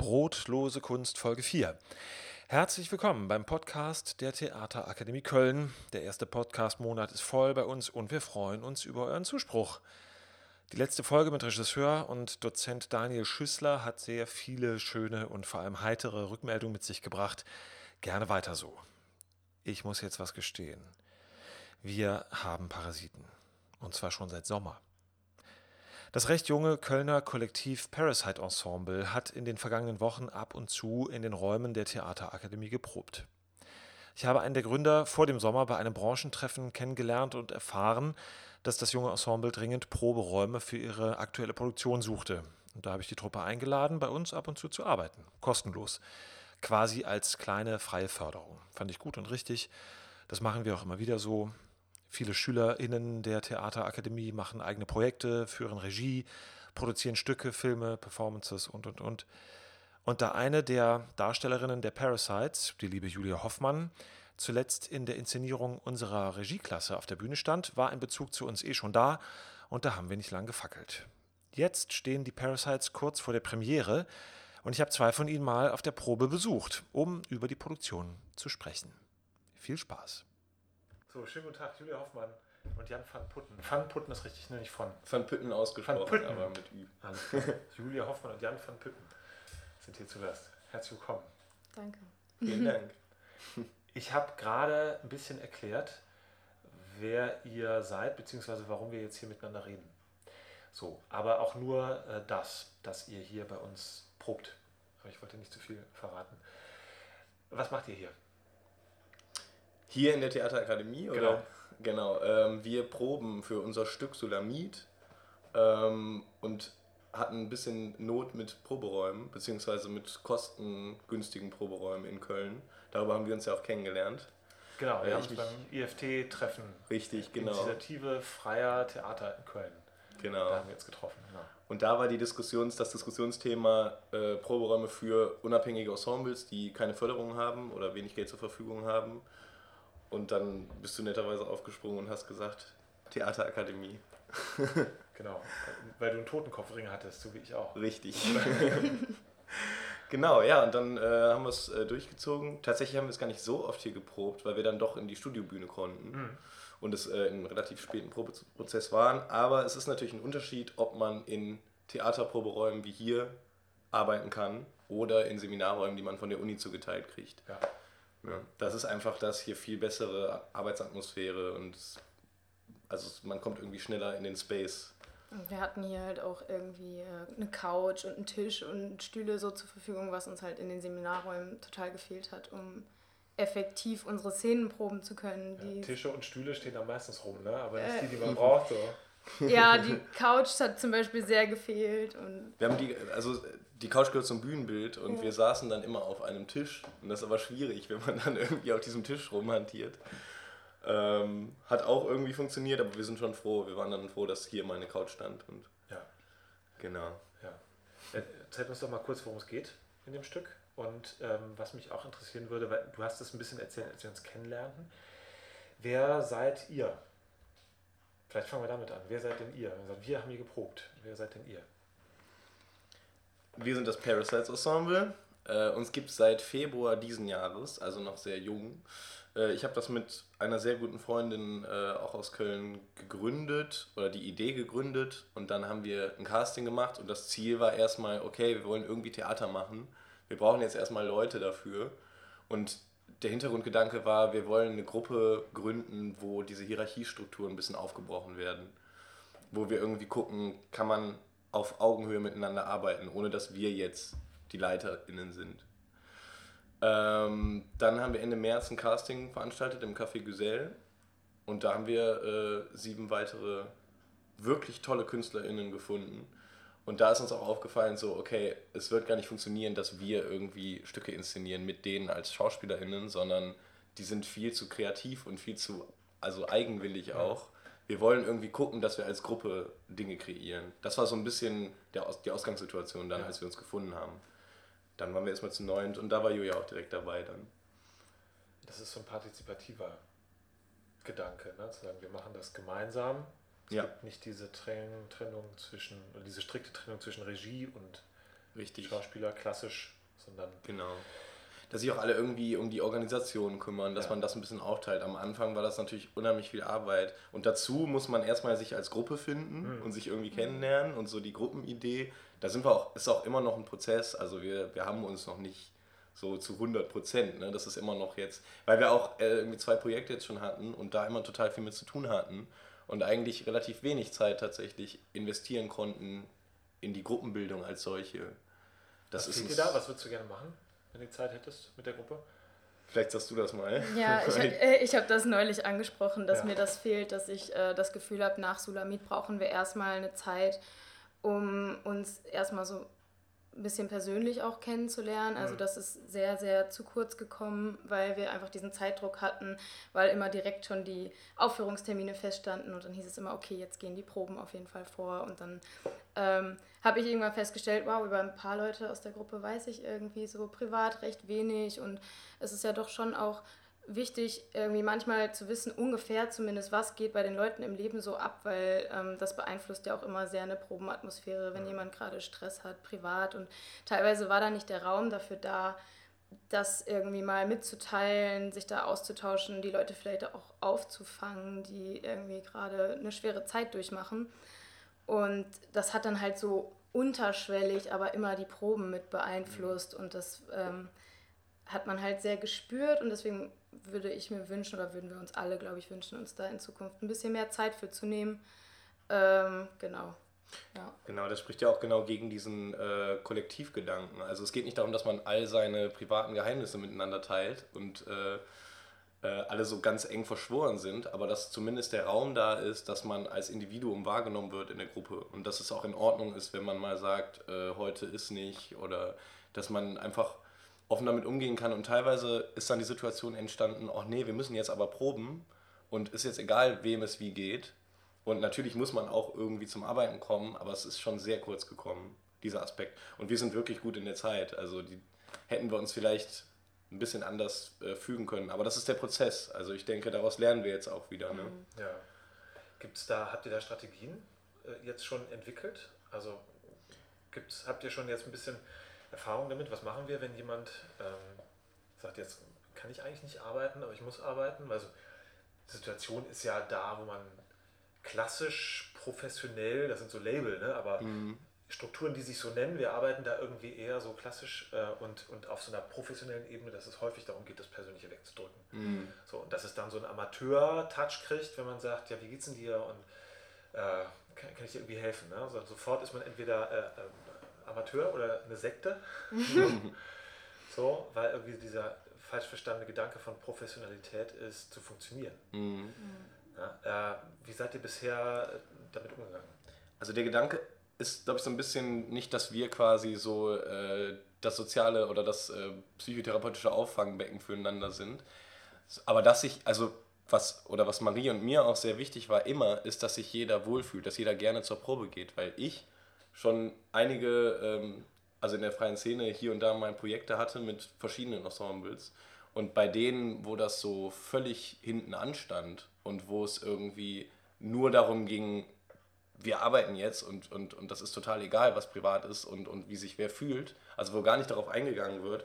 Brotlose Kunst Folge 4. Herzlich willkommen beim Podcast der Theaterakademie Köln. Der erste Podcast-Monat ist voll bei uns und wir freuen uns über euren Zuspruch. Die letzte Folge mit Regisseur und Dozent Daniel Schüssler hat sehr viele schöne und vor allem heitere Rückmeldungen mit sich gebracht. Gerne weiter so. Ich muss jetzt was gestehen. Wir haben Parasiten. Und zwar schon seit Sommer. Das recht junge Kölner Kollektiv Parasite Ensemble hat in den vergangenen Wochen ab und zu in den Räumen der Theaterakademie geprobt. Ich habe einen der Gründer vor dem Sommer bei einem Branchentreffen kennengelernt und erfahren, dass das junge Ensemble dringend Proberäume für ihre aktuelle Produktion suchte. Und da habe ich die Truppe eingeladen, bei uns ab und zu zu arbeiten. Kostenlos. Quasi als kleine freie Förderung. Fand ich gut und richtig. Das machen wir auch immer wieder so. Viele SchülerInnen der Theaterakademie machen eigene Projekte, führen Regie, produzieren Stücke, Filme, Performances und, und, und. Und da eine der Darstellerinnen der Parasites, die liebe Julia Hoffmann, zuletzt in der Inszenierung unserer Regieklasse auf der Bühne stand, war ein Bezug zu uns eh schon da und da haben wir nicht lang gefackelt. Jetzt stehen die Parasites kurz vor der Premiere und ich habe zwei von ihnen mal auf der Probe besucht, um über die Produktion zu sprechen. Viel Spaß! So, schönen guten Tag, Julia Hoffmann und Jan van Putten. Van Putten ist richtig, ne? nicht von. Van Putten ausgesprochen, Van Putten. aber mit Ü. Julia Hoffmann und Jan van Putten sind hier zu Gast. Herzlich willkommen. Danke. Vielen Dank. Ich habe gerade ein bisschen erklärt, wer ihr seid, beziehungsweise warum wir jetzt hier miteinander reden. So, aber auch nur äh, das, dass ihr hier bei uns probt. Aber ich wollte nicht zu viel verraten. Was macht ihr hier? Hier in der Theaterakademie, oder? Genau. Ähm, wir proben für unser Stück Sulamit ähm, und hatten ein bisschen Not mit Proberäumen, beziehungsweise mit kostengünstigen Proberäumen in Köln. Darüber haben wir uns ja auch kennengelernt. Genau, wir Ja, haben uns beim IFT-Treffen. Richtig, genau. Initiative Freier Theater in Köln. Da Genau. haben wir jetzt getroffen. Genau. Und da war die Diskussions, das Diskussionsthema äh, Proberäume für unabhängige Ensembles, die keine Förderung haben oder wenig Geld zur Verfügung haben. Und dann bist du netterweise aufgesprungen und hast gesagt, Theaterakademie. genau. Weil du einen Totenkopfring hattest, so wie ich auch. Richtig. genau, ja, und dann äh, haben wir es äh, durchgezogen. Tatsächlich haben wir es gar nicht so oft hier geprobt, weil wir dann doch in die Studiobühne konnten Mhm. und es äh, in einem relativ späten Probeprozess waren. Aber es ist natürlich ein Unterschied, ob man in Theaterproberäumen wie hier arbeiten kann oder in Seminarräumen, die man von der Uni zugeteilt kriegt. Ja. Ja, das ist einfach das hier viel bessere Arbeitsatmosphäre und es, also man kommt irgendwie schneller in den Space. Und wir hatten hier halt auch irgendwie äh, eine Couch und einen Tisch und Stühle so zur Verfügung, was uns halt in den Seminarräumen total gefehlt hat, um effektiv unsere Szenen proben zu können. Ja, Die, Tische und Stühle stehen da meistens rum, ne? aber nicht Äh. die, die man braucht. So. ja, die Couch hat zum Beispiel sehr gefehlt und Wir haben die, also die Couch gehört zum Bühnenbild und Ja. wir saßen dann immer auf einem Tisch. Und das ist aber schwierig, wenn man dann irgendwie auf diesem Tisch rumhantiert. Ähm, hat auch irgendwie funktioniert, aber wir sind schon froh. Wir waren dann froh, dass hier mal eine Couch stand. Und Ja. genau. Ja. Äh, Erzähl uns doch mal kurz, worum es geht in dem Stück. Und ähm, was mich auch interessieren würde, weil du hast es ein bisschen erzählt, als wir uns kennenlernten. Wer seid ihr? Vielleicht fangen wir damit an. Wer seid denn ihr? Also wir haben hier geprobt. Wer seid denn ihr? Wir sind das Parasites Ensemble. Äh, uns gibt es seit Februar diesen Jahres, also noch sehr jung. Äh, ich habe das mit einer sehr guten Freundin äh, auch aus Köln gegründet oder die Idee gegründet und dann haben wir ein Casting gemacht und das Ziel war erstmal, okay, wir wollen irgendwie Theater machen. Wir brauchen jetzt erstmal Leute dafür und der Hintergrundgedanke war, wir wollen eine Gruppe gründen, wo diese Hierarchiestrukturen ein bisschen aufgebrochen werden wo wir irgendwie gucken, kann man auf Augenhöhe miteinander arbeiten, ohne dass wir jetzt die LeiterInnen sind. Ähm, dann haben wir Ende März ein Casting veranstaltet im Café Güsel und da haben wir äh, sieben weitere wirklich tolle KünstlerInnen gefunden. Und da ist uns auch aufgefallen, so, okay, es wird gar nicht funktionieren, dass wir irgendwie Stücke inszenieren mit denen als SchauspielerInnen, sondern die sind viel zu kreativ und viel zu, also eigenwillig auch. Wir wollen irgendwie gucken, dass wir als Gruppe Dinge kreieren. Das war so ein bisschen der Aus die Ausgangssituation dann, Ja. als wir uns gefunden haben. Dann waren wir erstmal zu neunt und da war Julia auch direkt dabei dann. Das ist so ein partizipativer Gedanke, ne? zu sagen, wir machen das gemeinsam. Es Ja. gibt nicht diese Trennung, Trennung zwischen, oder diese strikte Trennung zwischen Regie und Richtig. Schauspieler klassisch, sondern. Genau. Dass sich auch alle irgendwie um die Organisation kümmern, dass Ja. man das ein bisschen aufteilt. Am Anfang war das natürlich unheimlich viel Arbeit. Und dazu muss man erstmal sich als Gruppe finden Mhm. und sich irgendwie kennenlernen und so die Gruppenidee. Da sind wir auch, ist auch immer noch ein Prozess. Also wir, wir haben uns noch nicht so zu 100 Prozent. Ne? Das ist immer noch jetzt, weil wir auch äh, irgendwie zwei Projekte jetzt schon hatten und da immer total viel mit zu tun hatten und eigentlich relativ wenig Zeit tatsächlich investieren konnten in die Gruppenbildung als solche. Das Was ist dir da? Was würdest du gerne machen, wenn du Zeit hättest mit der Gruppe? Vielleicht sagst du das mal. Ja, ich, äh, ich habe das neulich angesprochen, dass Ja. mir das fehlt, dass ich äh, das Gefühl habe, nach Sulamit brauchen wir erstmal eine Zeit, um uns erstmal so ein bisschen persönlich auch kennenzulernen. Also das ist sehr, sehr zu kurz gekommen, weil wir einfach diesen Zeitdruck hatten, weil immer direkt schon die Aufführungstermine feststanden und dann hieß es immer, okay, jetzt gehen die Proben auf jeden Fall vor. Und dann ähm, habe ich irgendwann festgestellt, wow, über ein paar Leute aus der Gruppe weiß ich irgendwie so privat recht wenig. Und es ist ja doch schon auch wichtig, irgendwie manchmal zu wissen, ungefähr zumindest, was geht bei den Leuten im Leben so ab, weil ähm, das beeinflusst ja auch immer sehr eine Probenatmosphäre, wenn jemand gerade Stress hat, privat. Und teilweise war da nicht der Raum dafür da, das irgendwie mal mitzuteilen, sich da auszutauschen, die Leute vielleicht auch aufzufangen, die irgendwie gerade eine schwere Zeit durchmachen. Und das hat dann halt so unterschwellig, aber immer die Proben mit beeinflusst und das ähm, hat man halt sehr gespürt und deswegen würde ich mir wünschen oder würden wir uns alle, glaube ich, wünschen, uns da in Zukunft ein bisschen mehr Zeit für zu nehmen. Ähm, genau. Ja. Genau, das spricht ja auch genau gegen diesen äh, Kollektivgedanken. Also es geht nicht darum, dass man all seine privaten Geheimnisse miteinander teilt und äh, äh, alle so ganz eng verschworen sind, aber dass zumindest der Raum da ist, dass man als Individuum wahrgenommen wird in der Gruppe und dass es auch in Ordnung ist, wenn man mal sagt, äh, heute ist nicht oder dass man einfach offen damit umgehen kann und teilweise ist dann die Situation entstanden, ach nee, wir müssen jetzt aber proben und ist jetzt egal, wem es wie geht. Und natürlich muss man auch irgendwie zum Arbeiten kommen, aber es ist schon sehr kurz gekommen, dieser Aspekt. Und wir sind wirklich gut in der Zeit. Also die hätten wir uns vielleicht ein bisschen anders äh, fügen können. Aber das ist der Prozess. Also ich denke, daraus lernen wir jetzt auch wieder. Ne? Ja. Gibt's da, habt ihr da Strategien äh, jetzt schon entwickelt? Also gibt's, habt ihr schon jetzt ein bisschen Erfahrung damit? Was machen wir, wenn jemand ähm, sagt, jetzt kann ich eigentlich nicht arbeiten, aber ich muss arbeiten? Also die Situation ist ja da, wo man klassisch, professionell, das sind so Label, ne? aber Strukturen, die sich so nennen, wir arbeiten da irgendwie eher so klassisch äh, und, und auf so einer professionellen Ebene, dass es häufig darum geht, das Persönliche wegzudrücken. So, und dass es dann so einen Amateur-Touch kriegt, wenn man sagt, ja, wie geht's denn dir und äh, kann, kann ich dir irgendwie helfen? Ne? So, sofort ist man entweder äh, äh, Amateur oder eine Sekte. so, weil irgendwie dieser falsch verstandene Gedanke von Professionalität ist, zu funktionieren. Mhm. Ja, äh, wie seid ihr bisher äh, damit umgegangen? Also der Gedanke ist, glaube ich, so ein bisschen nicht, dass wir quasi so äh, das soziale oder das äh, psychotherapeutische Auffangbecken füreinander sind. Aber dass sich, also was, oder was Marie und mir auch sehr wichtig war immer, ist, dass sich jeder wohlfühlt, dass jeder gerne zur Probe geht, weil ich schon einige, ähm, also in der freien Szene hier und da mal Projekte hatte mit verschiedenen Ensembles. Und bei denen, wo das so völlig hinten anstand und wo es irgendwie nur darum ging, wir arbeiten jetzt und, und, und das ist total egal, was privat ist und, und wie sich wer fühlt, also wo gar nicht darauf eingegangen wird,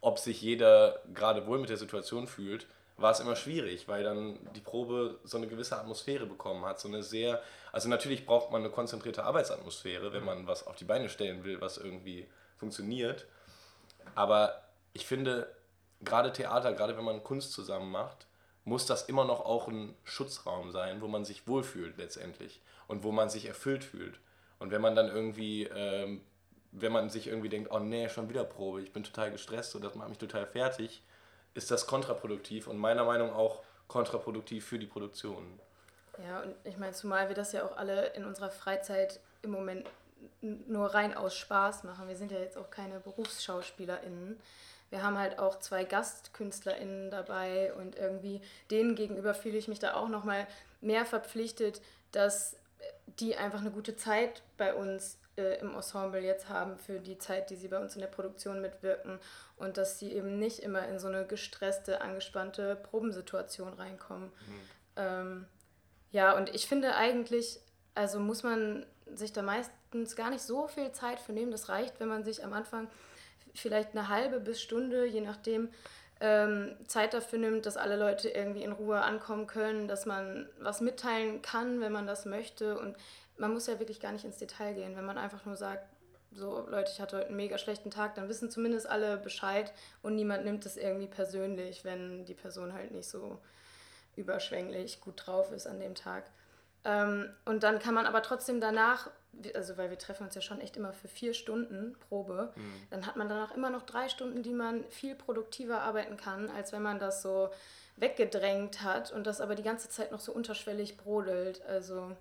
ob sich jeder gerade wohl mit der Situation fühlt, war es immer schwierig, weil dann die Probe so eine gewisse Atmosphäre bekommen hat, so eine sehr, also natürlich braucht man eine konzentrierte Arbeitsatmosphäre, wenn man was auf die Beine stellen will, was irgendwie funktioniert, aber ich finde, gerade Theater, gerade wenn man Kunst zusammen macht, muss das immer noch auch ein Schutzraum sein, wo man sich wohlfühlt letztendlich und wo man sich erfüllt fühlt. Und wenn man dann irgendwie, ähm, wenn man sich irgendwie denkt, oh nee, schon wieder Probe, ich bin total gestresst und das macht mich total fertig, ist das kontraproduktiv und meiner Meinung nach auch kontraproduktiv für die Produktion. Ja, und ich meine, zumal wir das ja auch alle in unserer Freizeit im Moment nur rein aus Spaß machen. Wir sind ja jetzt auch keine BerufsschauspielerInnen. Wir haben halt auch zwei GastkünstlerInnen dabei und irgendwie denen gegenüber fühle ich mich da auch nochmal mehr verpflichtet, dass die einfach eine gute Zeit bei uns äh, im Ensemble jetzt haben für die Zeit, die sie bei uns in der Produktion mitwirken und dass sie eben nicht immer in so eine gestresste, angespannte Probensituation reinkommen. Ähm, ja, und ich finde eigentlich, also muss man sich da meistens gar nicht so viel Zeit für nehmen. Das reicht, wenn man sich am Anfang vielleicht eine halbe bis Stunde, je nachdem, ähm, Zeit dafür nimmt, dass alle Leute irgendwie in Ruhe ankommen können, dass man was mitteilen kann, wenn man das möchte. Und man muss ja wirklich gar nicht ins Detail gehen. Wenn man einfach nur sagt, so Leute, ich hatte heute einen mega schlechten Tag, dann wissen zumindest alle Bescheid und niemand nimmt es irgendwie persönlich, wenn die Person halt nicht so überschwänglich gut drauf ist an dem Tag. Ähm, und dann kann man aber trotzdem danach, also weil wir treffen uns ja schon echt immer für vier Stunden Probe, mhm. dann hat man danach immer noch drei Stunden, die man viel produktiver arbeiten kann, als wenn man das so weggedrängt hat und das aber die ganze Zeit noch so unterschwellig brodelt. Also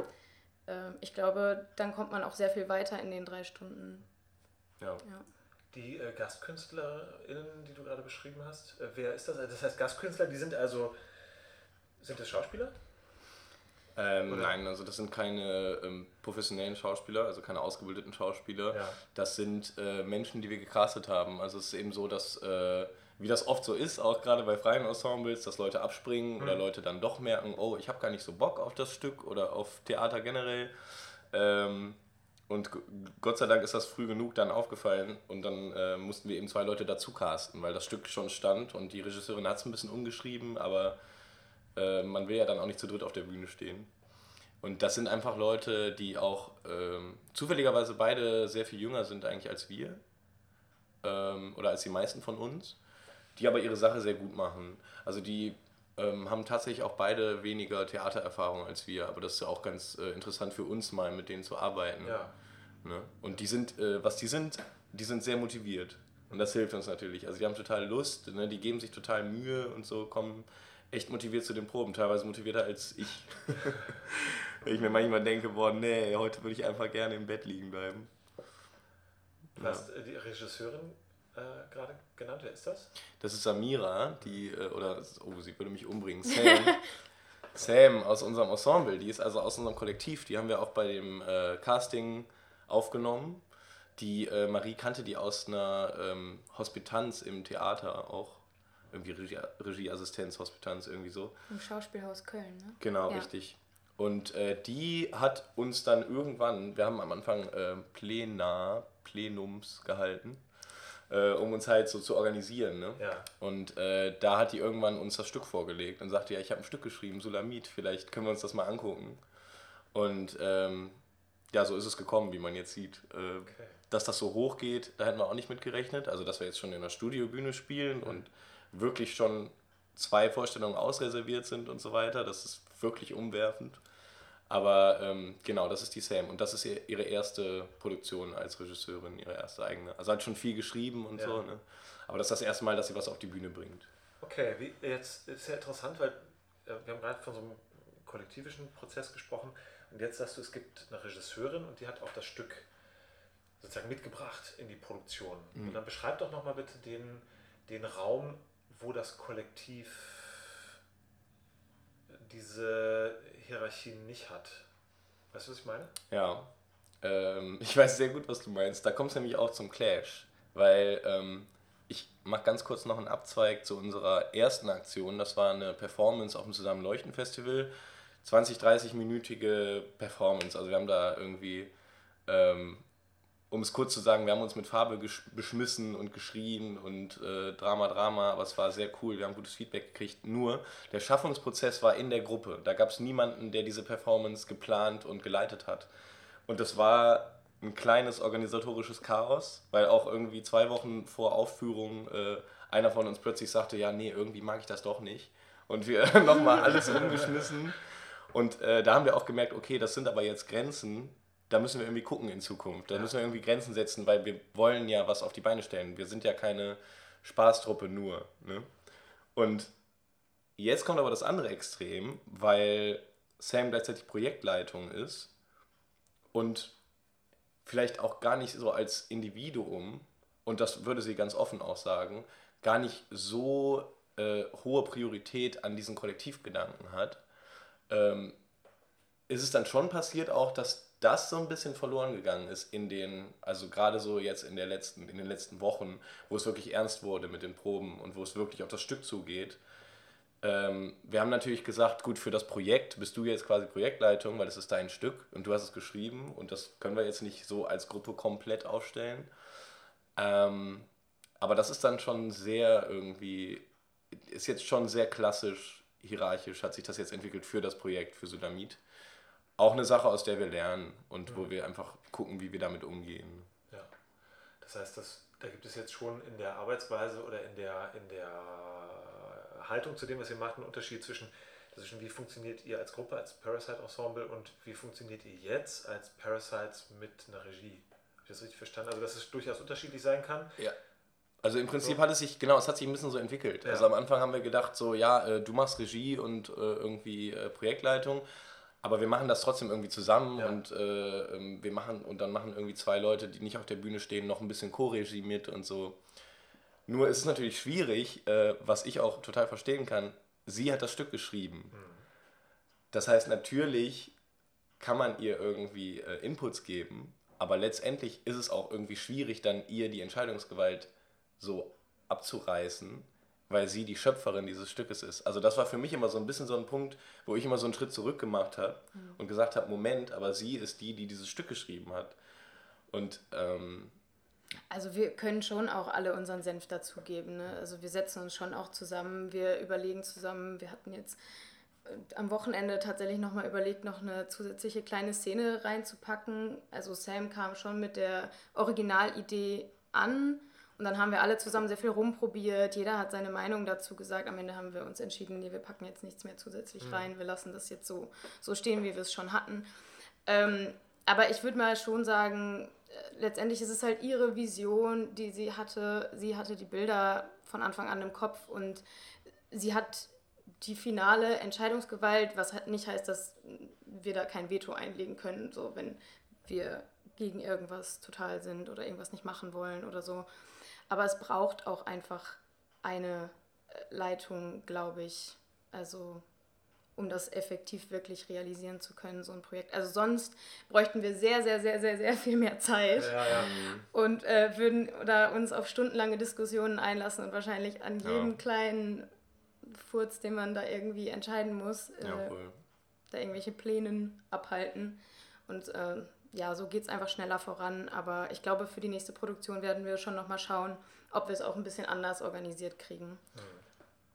ich glaube, dann kommt man auch sehr viel weiter in den drei Stunden. Ja. ja. Die äh, GastkünstlerInnen, die du gerade beschrieben hast, äh, wer ist das? Das heißt, Gastkünstler, die sind also, sind das Schauspieler? Ähm, nein, also das sind keine ähm, professionellen Schauspieler, also keine ausgebildeten Schauspieler. Ja. Das sind äh, Menschen, die wir gecastet haben. Also es ist eben so, dass, äh, wie das oft so ist, auch gerade bei freien Ensembles, dass Leute abspringen mhm. oder Leute dann doch merken, oh, ich habe gar nicht so Bock auf das Stück oder auf Theater generell. Ähm, und Gott sei Dank ist das früh genug dann aufgefallen und dann äh, mussten wir eben zwei Leute dazu casten, weil das Stück schon stand und die Regisseurin hat es ein bisschen umgeschrieben, aber äh, man will ja dann auch nicht zu dritt auf der Bühne stehen. Und das sind einfach Leute, die auch ähm, zufälligerweise beide sehr viel jünger sind eigentlich als wir ähm, oder als die meisten von uns, die aber ihre Sache sehr gut machen. Also die ähm, haben tatsächlich auch beide weniger Theatererfahrung als wir, aber das ist ja auch ganz äh, interessant für uns mal mit denen zu arbeiten. Ja. Ne? Und die sind, äh, was die sind, die sind sehr motiviert. Und das hilft uns natürlich. Also die haben total Lust, ne? die geben sich total Mühe und so, kommen echt motiviert zu den Proben, teilweise motivierter als ich. Ich mir manchmal denke, boah, nee, heute würde ich einfach gerne im Bett liegen bleiben. Hast ja. die Regisseurin äh, gerade genannt, wer ist das? Das ist Samira, die, äh, oder, oh, sie würde mich umbringen, Sam. Sam aus unserem Ensemble, die ist also aus unserem Kollektiv, die haben wir auch bei dem äh, Casting aufgenommen. Die äh, Marie kannte die aus einer ähm, Hospitanz im Theater auch irgendwie Regie, Regieassistenz, Hospitanz, irgendwie so. Im Schauspielhaus Köln, ne? Genau, ja. richtig. Und äh, die hat uns dann irgendwann, wir haben am Anfang äh, Plenar, Plenums gehalten, äh, um uns halt so zu organisieren. Ne? Ja. Und äh, da hat die irgendwann uns das Stück vorgelegt und sagte, ja, ich habe ein Stück geschrieben, Sulamit, vielleicht können wir uns das mal angucken. Und ähm, ja, so ist es gekommen, wie man jetzt sieht. Äh, okay. Dass das so hoch geht, da hätten wir auch nicht mit gerechnet. Also, dass wir jetzt schon in der Studiobühne spielen mhm. und wirklich schon zwei Vorstellungen ausreserviert sind und so weiter. Das ist wirklich umwerfend. Aber ähm, genau, das ist die Sam. Und das ist ihre erste Produktion als Regisseurin, ihre erste eigene. Also hat schon viel geschrieben und ja. so. Ne? Aber das ist das erste Mal, dass sie was auf die Bühne bringt. Okay, wie, jetzt ist ja interessant, weil äh, wir haben gerade von so einem kollektivischen Prozess gesprochen. Und jetzt sagst du, es gibt eine Regisseurin und die hat auch das Stück sozusagen mitgebracht in die Produktion. Mhm. Und dann beschreib doch nochmal bitte den, den Raum, wo das Kollektiv diese Hierarchien nicht hat. Weißt du, was ich meine? Ja. Ähm, ich weiß sehr gut, was du meinst. Da kommt es nämlich auch zum Clash. Weil ähm, ich mache ganz kurz noch einen Abzweig zu unserer ersten Aktion. Das war eine Performance auf dem Zusammenleuchten-Festival. 20, 30-minütige Performance. Also wir haben da irgendwie ähm, um es kurz zu sagen, wir haben uns mit Farbe beschmissen und geschrien und äh, Drama, Drama, aber es war sehr cool, wir haben gutes Feedback gekriegt. Nur, der Schaffungsprozess war in der Gruppe. Da gab es niemanden, der diese Performance geplant und geleitet hat. Und das war ein kleines organisatorisches Chaos, weil auch irgendwie zwei Wochen vor Aufführung äh, einer von uns plötzlich sagte, ja, nee, irgendwie mag ich das doch nicht. Und wir nochmal alles umgeschmissen. Und äh, da haben wir auch gemerkt, okay, das sind aber jetzt Grenzen, da müssen wir irgendwie gucken in Zukunft. Da ja. müssen wir irgendwie Grenzen setzen, weil wir wollen ja was auf die Beine stellen. Wir sind ja keine Spaßtruppe nur. Ne? Und jetzt kommt aber das andere Extrem, weil Sam gleichzeitig Projektleitung ist und vielleicht auch gar nicht so als Individuum, und das würde sie ganz offen auch sagen, gar nicht so äh, hohe Priorität an diesen Kollektivgedanken hat, ähm, ist es dann schon passiert auch, dass das so ein bisschen verloren gegangen ist in den, also gerade so jetzt in, der letzten, in den letzten Wochen, wo es wirklich ernst wurde mit den Proben und wo es wirklich auf das Stück zugeht, ähm, wir haben natürlich gesagt, gut, für das Projekt bist du jetzt quasi Projektleitung, weil es ist dein Stück und du hast es geschrieben und das können wir jetzt nicht so als Gruppe komplett aufstellen. Ähm, aber das ist dann schon sehr irgendwie, ist jetzt schon sehr klassisch, hierarchisch hat sich das jetzt entwickelt für das Projekt, für Sudamit. Auch eine Sache, aus der wir lernen und mhm. wo wir einfach gucken, wie wir damit umgehen. Ja. Das heißt, das, da gibt es jetzt schon in der Arbeitsweise oder in der, in der Haltung zu dem, was ihr macht, einen Unterschied zwischen, zwischen wie funktioniert ihr als Gruppe, als Parasite-Ensemble und wie funktioniert ihr jetzt als Parasites mit einer Regie? Habe ich das richtig verstanden? Also, dass es durchaus unterschiedlich sein kann? Ja. Also im Prinzip hat es sich, genau, es hat sich ein bisschen so entwickelt. Ja. Also am Anfang haben wir gedacht, so, ja, äh, du machst Regie und äh, irgendwie äh, Projektleitung, aber wir machen das trotzdem irgendwie zusammen ja. und äh, ähm, wir machen, und dann machen irgendwie zwei Leute, die nicht auf der Bühne stehen, noch ein bisschen Co-Regie mit und so. Nur ist es natürlich schwierig, äh, was ich auch total verstehen kann. Sie hat das Stück geschrieben. Mhm. Das heißt, natürlich kann man ihr irgendwie äh, Inputs geben, aber letztendlich ist es auch irgendwie schwierig, dann ihr die Entscheidungsgewalt so abzureißen, weil sie die Schöpferin dieses Stückes ist. Also das war für mich immer so ein bisschen so ein Punkt, wo ich immer so einen Schritt zurück gemacht habe mhm. und gesagt habe, Moment, aber sie ist die, die dieses Stück geschrieben hat. Und ähm, also wir können schon auch alle unseren Senf dazugeben. Ne? Also wir setzen uns schon auch zusammen, wir überlegen zusammen. Wir hatten jetzt äh, am Wochenende tatsächlich nochmal überlegt, noch eine zusätzliche kleine Szene reinzupacken. Also Sam kam schon mit der Originalidee an und dann haben wir alle zusammen sehr viel rumprobiert. Jeder hat seine Meinung dazu gesagt. Am Ende haben wir uns entschieden, nee, wir packen jetzt nichts mehr zusätzlich mhm. rein. Wir lassen das jetzt so, so stehen, wie wir es schon hatten. Ähm, aber ich würde mal schon sagen, letztendlich ist es halt ihre Vision, die sie hatte. Sie hatte die Bilder von Anfang an im Kopf und sie hat die finale Entscheidungsgewalt, was halt nicht heißt, dass wir da kein Veto einlegen können, so wenn wir gegen irgendwas total sind oder irgendwas nicht machen wollen oder so. Aber es braucht auch einfach eine Leitung, glaube ich. Also um das effektiv wirklich realisieren zu können, so ein Projekt. Also sonst bräuchten wir sehr, sehr, sehr, sehr, sehr viel mehr Zeit ja, ja. und äh, würden da uns auf stundenlange Diskussionen einlassen und wahrscheinlich an jedem ja. kleinen Furz, den man da irgendwie entscheiden muss, äh, da irgendwelche Plänen abhalten. Und äh, ja, so geht es einfach schneller voran. Aber ich glaube, für die nächste Produktion werden wir schon nochmal schauen, ob wir es auch ein bisschen anders organisiert kriegen.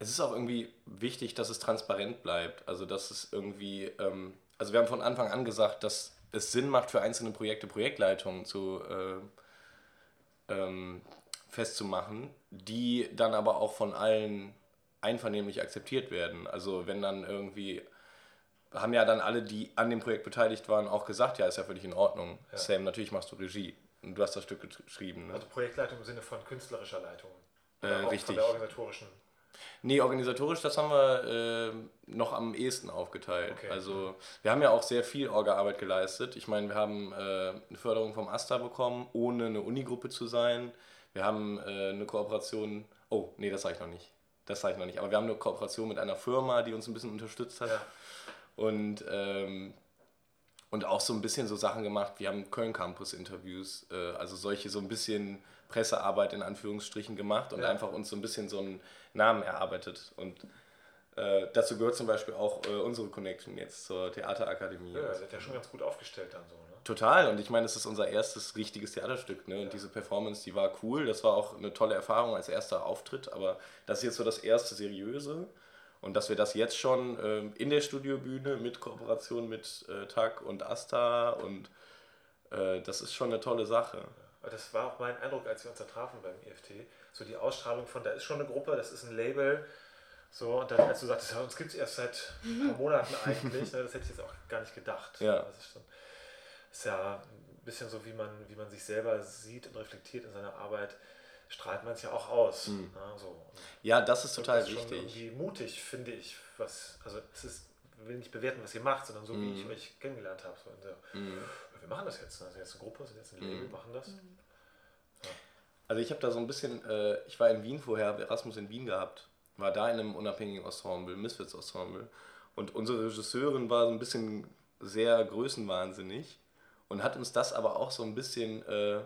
Es ist auch irgendwie wichtig, dass es transparent bleibt. Also, dass es irgendwie, ähm, also wir haben von Anfang an gesagt, dass es Sinn macht, für einzelne Projekte Projektleitungen zu äh, ähm, festzumachen, die dann aber auch von allen einvernehmlich akzeptiert werden. Also, wenn dann irgendwie haben ja dann alle, die an dem Projekt beteiligt waren, auch gesagt, ja, ist ja völlig in Ordnung. Ja. Sam, natürlich machst du Regie. Und du hast das Stück geschrieben. Ne? Also Projektleitung im Sinne von künstlerischer Leitung. Äh, richtig. Von der organisatorischen. Nee, organisatorisch, das haben wir äh, noch am ehesten aufgeteilt. Okay. Also wir haben ja auch sehr viel Orga-Arbeit geleistet. Ich meine, wir haben äh, eine Förderung vom AStA bekommen, ohne eine Unigruppe zu sein. Wir haben äh, eine Kooperation, oh, nee, das sage ich noch nicht. Das sage ich noch nicht. Aber wir haben eine Kooperation mit einer Firma, die uns ein bisschen unterstützt hat. Ja. Und, ähm, und auch so ein bisschen so Sachen gemacht. Wir haben Köln-Campus-Interviews, äh, also solche so ein bisschen Pressearbeit in Anführungsstrichen gemacht und ja. einfach uns so ein bisschen so einen Namen erarbeitet. Und äh, dazu gehört zum Beispiel auch äh, unsere Connection jetzt zur Theaterakademie. Ja, ihr seid ja schon ganz gut aufgestellt dann so, ne? Total. Und ich meine, das ist unser erstes richtiges Theaterstück. Ne? Und ja. diese Performance, die war cool. Das war auch eine tolle Erfahrung als erster Auftritt. Aber das ist jetzt so das erste seriöse. Und dass wir das jetzt schon äh, in der Studiobühne mit Kooperation mit äh, TAG und Asta und äh, das ist schon eine tolle Sache. Das war auch mein Eindruck, als wir uns da trafen beim EFT. So die Ausstrahlung von, da ist schon eine Gruppe, das ist ein Label. So, und dann, als du sagtest, ja, uns gibt es erst seit ein paar Monaten eigentlich, ne, das hätte ich jetzt auch gar nicht gedacht. Ja. Das ist, schon, ist ja ein bisschen so, wie man, wie man sich selber sieht und reflektiert in seiner Arbeit, strahlt man es ja auch aus. Mhm. Ne, so. Ja, das ist total das ist wichtig. Irgendwie mutig, finde ich. Was, also es ist, will nicht bewerten, was ihr macht, sondern so, mhm. wie ich euch kennengelernt habe. So, so. Mhm wir machen das jetzt. Also jetzt eine Gruppe, sind jetzt ein Label, mhm. machen das. Mhm. Ja. Also ich habe da so ein bisschen, äh, ich war in Wien vorher, habe Erasmus in Wien gehabt, war da in einem unabhängigen Ensemble, Misfits Ensemble. Und unsere Regisseurin war so ein bisschen sehr größenwahnsinnig und hat uns das aber auch so ein bisschen, äh,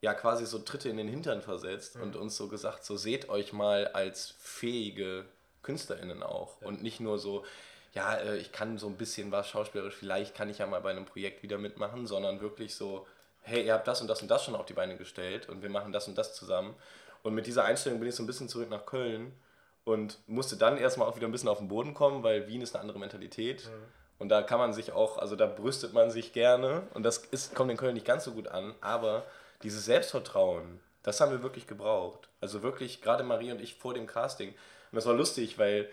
ja quasi so Tritte in den Hintern versetzt mhm. und uns so gesagt, so seht euch mal als fähige KünstlerInnen auch. Und nicht nur so, ja, äh, ich kann so ein bisschen was schauspielerisch, vielleicht kann ich ja mal bei einem Projekt wieder mitmachen, sondern wirklich so, hey, ihr habt das und das und das schon auf die Beine gestellt und wir machen das und das zusammen. Und mit dieser Einstellung bin ich so ein bisschen zurück nach Köln und musste dann erstmal auch wieder ein bisschen auf den Boden kommen, weil Wien ist eine andere Mentalität. Mhm. Und da kann man sich auch, also da brüstet man sich gerne und das ist, kommt in Köln nicht ganz so gut an, aber dieses Selbstvertrauen, das haben wir wirklich gebraucht. Also wirklich, gerade Marie und ich vor dem Casting. Und das war lustig, weil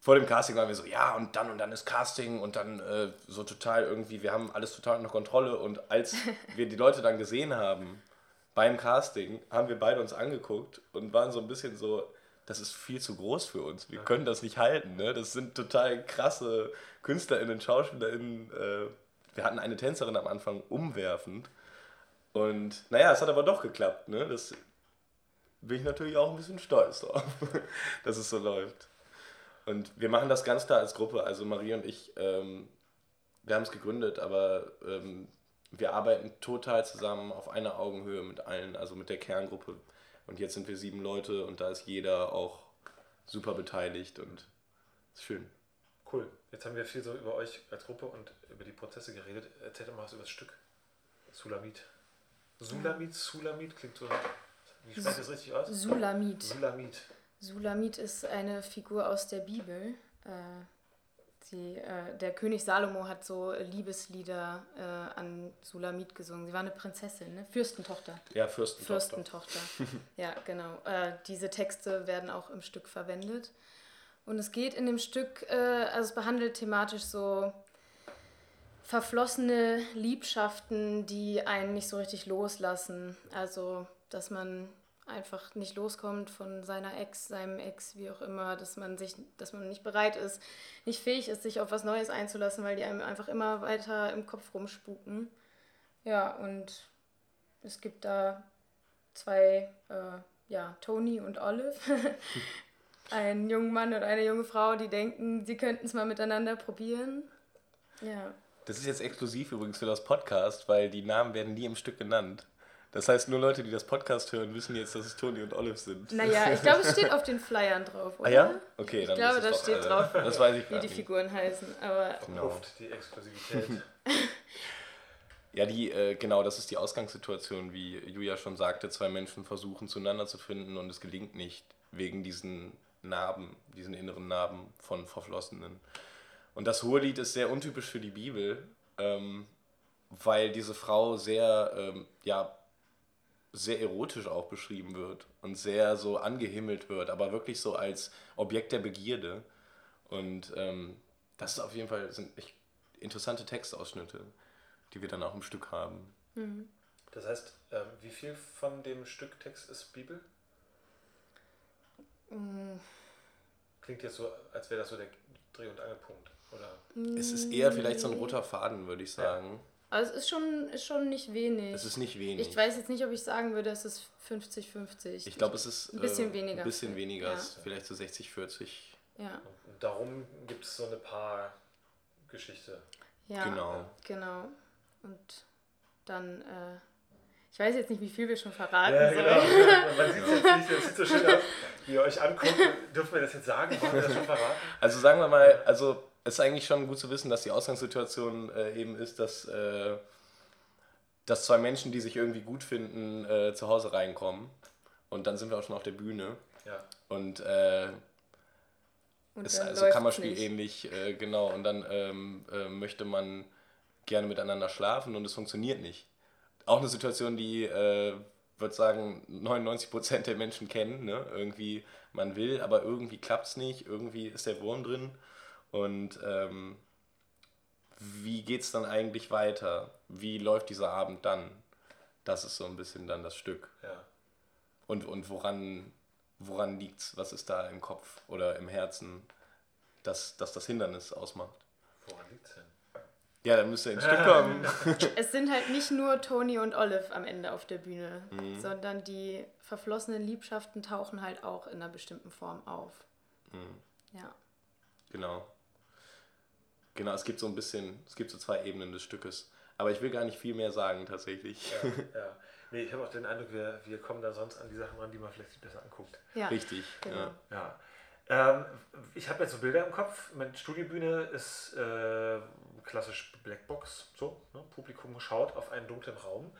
vor dem Casting waren wir so, ja, und dann und dann ist Casting und dann äh, so total irgendwie, wir haben alles total unter Kontrolle. Und als wir die Leute dann gesehen haben beim Casting, haben wir beide uns angeguckt und waren so ein bisschen so, das ist viel zu groß für uns. Wir können das nicht halten. Ne? Das sind total krasse KünstlerInnen, SchauspielerInnen. Äh, wir hatten eine Tänzerin am Anfang umwerfend. Und naja, es hat aber doch geklappt. Ne? Das bin ich natürlich auch ein bisschen stolz drauf, dass es so läuft. Und wir machen das ganz klar als Gruppe. Also Marie und ich, ähm, wir haben es gegründet, aber ähm, wir arbeiten total zusammen auf einer Augenhöhe mit allen, also mit der Kerngruppe. Und jetzt sind wir sieben Leute und da ist jeder auch super beteiligt und ist schön. Cool. Jetzt haben wir viel so über euch als Gruppe und über die Prozesse geredet. Erzähl doch mal was über das Stück. Sulamit. Sulamit, Sulamit klingt so. Wie spricht das richtig aus? Sulamit. Sulamit. Sulamit ist eine Figur aus der Bibel. Äh, die, äh, der König Salomo hat so Liebeslieder äh, an Sulamit gesungen. Sie war eine Prinzessin, ne? Fürstentochter. Ja, Fürstentochter. Fürstentochter. ja, genau. Äh, diese Texte werden auch im Stück verwendet. Und es geht in dem Stück, äh, also es behandelt thematisch so verflossene Liebschaften, die einen nicht so richtig loslassen. Also, dass man einfach nicht loskommt von seiner Ex, seinem Ex, wie auch immer, dass man sich, dass man nicht bereit ist, nicht fähig ist, sich auf was Neues einzulassen, weil die einem einfach immer weiter im Kopf rumspuken. Ja, und es gibt da zwei, äh, ja, Tony und Olive, einen jungen Mann und eine junge Frau, die denken, sie könnten es mal miteinander probieren. Ja. Das ist jetzt exklusiv übrigens für das Podcast, weil die Namen werden nie im Stück genannt. Das heißt, nur Leute, die das Podcast hören, wissen jetzt, dass es Toni und Olive sind. Naja, ich glaube, es steht auf den Flyern drauf, oder? Ah ja? Okay, ich dann glaube, da steht äh, drauf, das weiß ich wie die Figuren heißen. Aber genau. die Exklusivität. ja, die, äh, genau, das ist die Ausgangssituation, wie Julia schon sagte. Zwei Menschen versuchen zueinander zu finden und es gelingt nicht wegen diesen Narben, diesen inneren Narben von Verflossenen. Und das Hohelied ist sehr untypisch für die Bibel, ähm, weil diese Frau sehr, ähm, ja, sehr erotisch auch beschrieben wird und sehr so angehimmelt wird, aber wirklich so als Objekt der Begierde. Und ähm, das ist auf jeden Fall sind echt interessante Textausschnitte, die wir dann auch im Stück haben. Mhm. Das heißt, äh, wie viel von dem Stück Text ist Bibel? Mhm. Klingt jetzt so, als wäre das so der Dreh- und Angelpunkt, oder? Es ist eher vielleicht so ein roter Faden, würde ich sagen. Ja. Also es ist schon, ist schon nicht wenig. Es ist nicht wenig. Ich weiß jetzt nicht, ob ich sagen würde, es ist 50-50. Ich glaube, es ist ein bisschen äh, weniger. Ein bisschen weniger, ja. vielleicht so 60-40. Ja. Und darum gibt es so eine Paar-Geschichte. Ja, genau. genau. Und dann, äh, ich weiß jetzt nicht, wie viel wir schon verraten ja, genau. sollen. Man sieht es jetzt nicht, das sieht so schön aus, wie ihr euch anguckt. Dürfen wir das jetzt sagen? Wollen wir das schon verraten? Also sagen wir mal, also ist eigentlich schon gut zu wissen, dass die Ausgangssituation äh, eben ist, dass, äh, dass zwei Menschen, die sich irgendwie gut finden, äh, zu Hause reinkommen. Und dann sind wir auch schon auf der Bühne. Ja. Und, äh, und ist also Kammerspiel ähnlich, äh, genau. Und dann ähm, äh, möchte man gerne miteinander schlafen und es funktioniert nicht. Auch eine Situation, die, äh, würde sagen, 99% der Menschen kennen. Ne? Irgendwie, man will, aber irgendwie klappt es nicht, irgendwie ist der Wurm drin. Und ähm, wie geht es dann eigentlich weiter? Wie läuft dieser Abend dann? Das ist so ein bisschen dann das Stück. Ja. Und, und woran, woran liegt es? Was ist da im Kopf oder im Herzen, dass, dass das Hindernis ausmacht? Woran liegt es denn? Ja, dann müsste ins Stück kommen. es sind halt nicht nur Tony und Olive am Ende auf der Bühne, mhm. sondern die verflossenen Liebschaften tauchen halt auch in einer bestimmten Form auf. Mhm. Ja. Genau. Genau, es gibt so ein bisschen, es gibt so zwei Ebenen des Stückes. Aber ich will gar nicht viel mehr sagen, tatsächlich. Ja, ja. Nee, ich habe auch den Eindruck, wir, wir kommen da sonst an die Sachen ran, die man vielleicht besser anguckt. Ja. Richtig, genau. ja. ja. Ähm, ich habe jetzt so Bilder im Kopf. Meine Studiobühne ist äh, klassisch Blackbox, so. Ne? Publikum schaut auf einen dunklen Raum.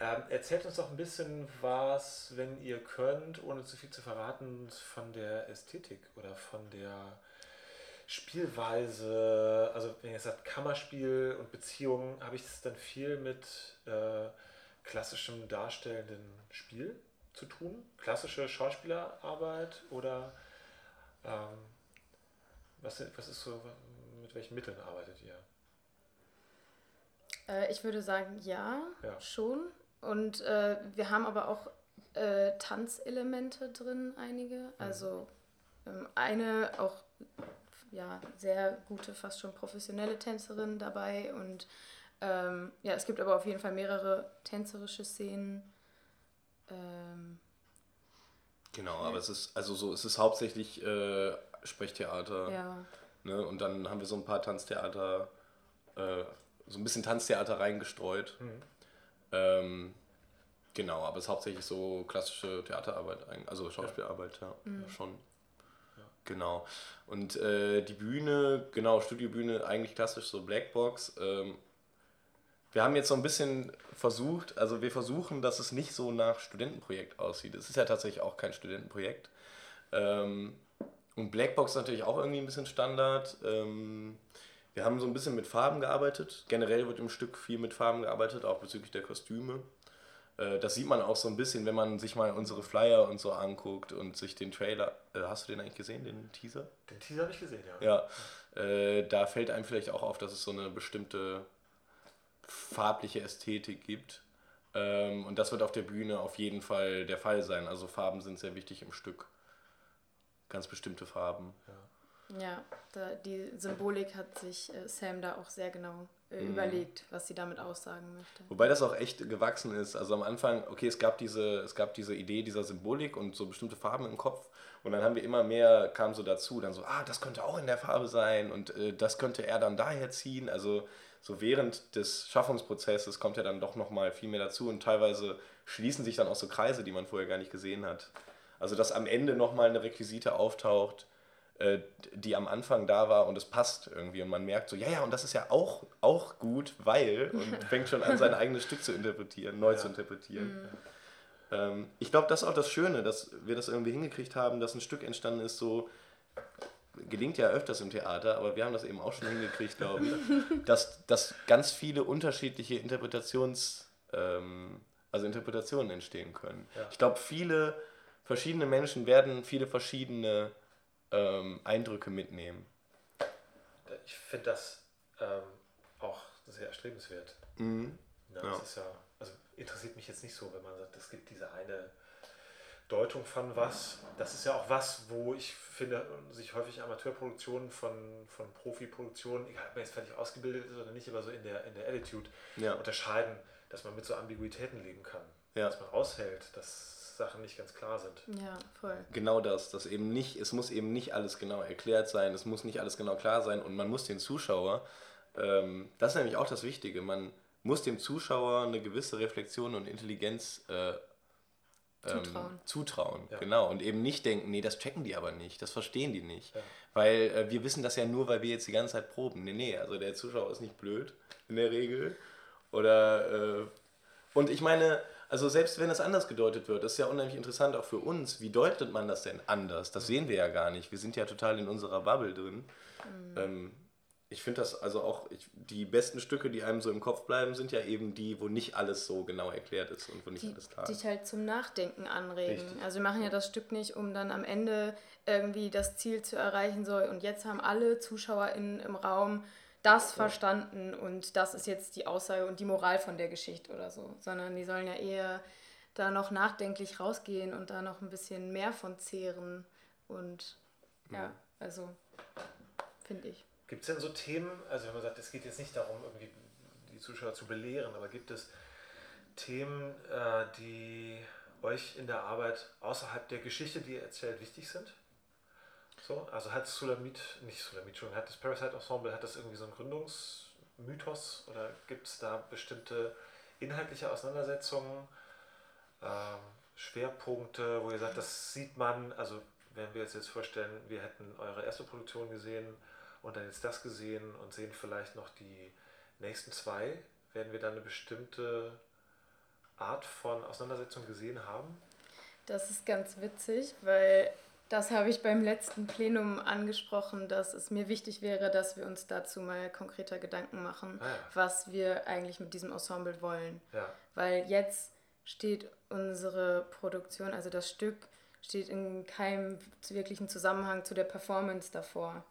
Ähm, erzählt uns doch ein bisschen was, wenn ihr könnt, ohne zu viel zu verraten, von der Ästhetik oder von der Spielweise. Also, wenn ihr sagt Kammerspiel und Beziehungen, habe ich es dann viel mit äh, klassischem darstellenden Spiel zu tun? Klassische Schauspielerarbeit oder ähm, was, was ist so, mit welchen Mitteln arbeitet ihr? Äh, ich würde sagen, ja, ja. schon. Und äh, wir haben aber auch äh, Tanzelemente drin, einige. Mhm. Also ähm, eine auch ja, sehr gute, fast schon professionelle Tänzerin dabei. Und ähm, ja, es gibt aber auf jeden Fall mehrere tänzerische Szenen. Ähm, genau, aber es ist, also so, es ist hauptsächlich äh, Sprechtheater. Ja. Ne? Und dann haben wir so ein paar Tanztheater, äh, so ein bisschen Tanztheater reingestreut. Mhm. Ähm, genau, aber es ist hauptsächlich so klassische Theaterarbeit, also Schauspielarbeit, ja, mhm. schon. Genau. Und äh, die Bühne, genau, Studiobühne, eigentlich klassisch so Blackbox. Ähm, wir haben jetzt so ein bisschen versucht, also wir versuchen, dass es nicht so nach Studentenprojekt aussieht. Es ist ja tatsächlich auch kein Studentenprojekt. Ähm, und Blackbox natürlich auch irgendwie ein bisschen Standard. Ähm, wir haben so ein bisschen mit Farben gearbeitet. Generell wird im Stück viel mit Farben gearbeitet, auch bezüglich der Kostüme. Äh, das sieht man auch so ein bisschen, wenn man sich mal unsere Flyer und so anguckt und sich den Trailer. Äh, hast du den eigentlich gesehen, den Teaser? Den Teaser habe ich gesehen, ja. Ja. Äh, da fällt einem vielleicht auch auf, dass es so eine bestimmte farbliche Ästhetik gibt. Ähm, und das wird auf der Bühne auf jeden Fall der Fall sein. Also Farben sind sehr wichtig im Stück. Ganz bestimmte Farben. Ja. Ja, da, die Symbolik hat sich äh, Sam da auch sehr genau mhm. überlegt, was sie damit aussagen möchte. Wobei das auch echt gewachsen ist. Also am Anfang, okay, es gab diese, es gab diese Idee dieser Symbolik und so bestimmte Farben im Kopf. Und dann haben wir immer mehr, kam so dazu, dann so, ah, das könnte auch in der Farbe sein und äh, das könnte er dann daher ziehen. Also so während des Schaffungsprozesses kommt ja dann doch nochmal viel mehr dazu und teilweise schließen sich dann auch so Kreise, die man vorher gar nicht gesehen hat. Also dass am Ende nochmal eine Requisite auftaucht, äh, die am Anfang da war und es passt irgendwie und man merkt so, ja, ja, und das ist ja auch, auch gut, weil und fängt schon an, sein eigenes Stück zu interpretieren, neu ja. zu interpretieren. Mhm. Ähm, ich glaube, das ist auch das Schöne, dass wir das irgendwie hingekriegt haben, dass ein Stück entstanden ist, so gelingt ja öfters im Theater, aber wir haben das eben auch schon hingekriegt, glaube ich, dass, dass ganz viele unterschiedliche Interpretations, ähm, also Interpretationen entstehen können. Ja. Ich glaube, viele verschiedene Menschen werden viele verschiedene ähm, Eindrücke mitnehmen. Ich finde das ähm, auch sehr erstrebenswert. Mhm. Ja, ja. Das ist ja, also interessiert mich jetzt nicht so, wenn man sagt, es gibt diese eine Deutung von was. Das ist ja auch was, wo ich finde, sich häufig Amateurproduktionen von, von Profiproduktionen, egal ob man jetzt fertig ausgebildet ist oder nicht, aber so in der, in der Attitude ja. unterscheiden, dass man mit so Ambiguitäten leben kann. Ja. Dass man raushält, dass Sachen nicht ganz klar sind. Ja, voll. Genau das, dass eben nicht, es muss eben nicht alles genau erklärt sein, es muss nicht alles genau klar sein und man muss den Zuschauer, ähm, das ist nämlich auch das Wichtige, man muss dem Zuschauer eine gewisse Reflexion und Intelligenz äh, ähm, zutrauen. zutrauen ja. Genau. Und eben nicht denken, nee, das checken die aber nicht, das verstehen die nicht. Ja. Weil äh, wir wissen das ja nur, weil wir jetzt die ganze Zeit proben. Nee, nee, also der Zuschauer ist nicht blöd in der Regel. Oder äh, und ich meine, also selbst wenn es anders gedeutet wird, ist ja unheimlich interessant auch für uns. Wie deutet man das denn anders? Das sehen wir ja gar nicht. Wir sind ja total in unserer Bubble drin. Mhm. Ähm, ich finde das also auch, ich, die besten Stücke, die einem so im Kopf bleiben, sind ja eben die, wo nicht alles so genau erklärt ist und wo nicht die, alles klar ist. Die halt zum Nachdenken anregen. Richtig. Also wir machen ja das Stück nicht, um dann am Ende irgendwie das Ziel zu erreichen soll. Und jetzt haben alle ZuschauerInnen im Raum das verstanden und das ist jetzt die Aussage und die Moral von der Geschichte oder so, sondern die sollen ja eher da noch nachdenklich rausgehen und da noch ein bisschen mehr von zehren und ja, also finde ich. Gibt es denn so Themen, also wenn man sagt, es geht jetzt nicht darum, irgendwie die Zuschauer zu belehren, aber gibt es Themen, äh, die euch in der Arbeit außerhalb der Geschichte, die ihr erzählt, wichtig sind? So, also hat Sulamit, nicht Sulamit schon, hat das Parasite Ensemble, hat das irgendwie so einen Gründungsmythos oder gibt es da bestimmte inhaltliche Auseinandersetzungen, ähm, Schwerpunkte, wo ihr sagt, das sieht man, also wenn wir uns jetzt vorstellen, wir hätten eure erste Produktion gesehen und dann jetzt das gesehen und sehen vielleicht noch die nächsten zwei, werden wir dann eine bestimmte Art von Auseinandersetzung gesehen haben? Das ist ganz witzig, weil das habe ich beim letzten Plenum angesprochen, dass es mir wichtig wäre, dass wir uns dazu mal konkreter Gedanken machen, ah ja. was wir eigentlich mit diesem Ensemble wollen. Ja. Weil jetzt steht unsere Produktion, also das Stück, steht in keinem wirklichen Zusammenhang zu der Performance davor.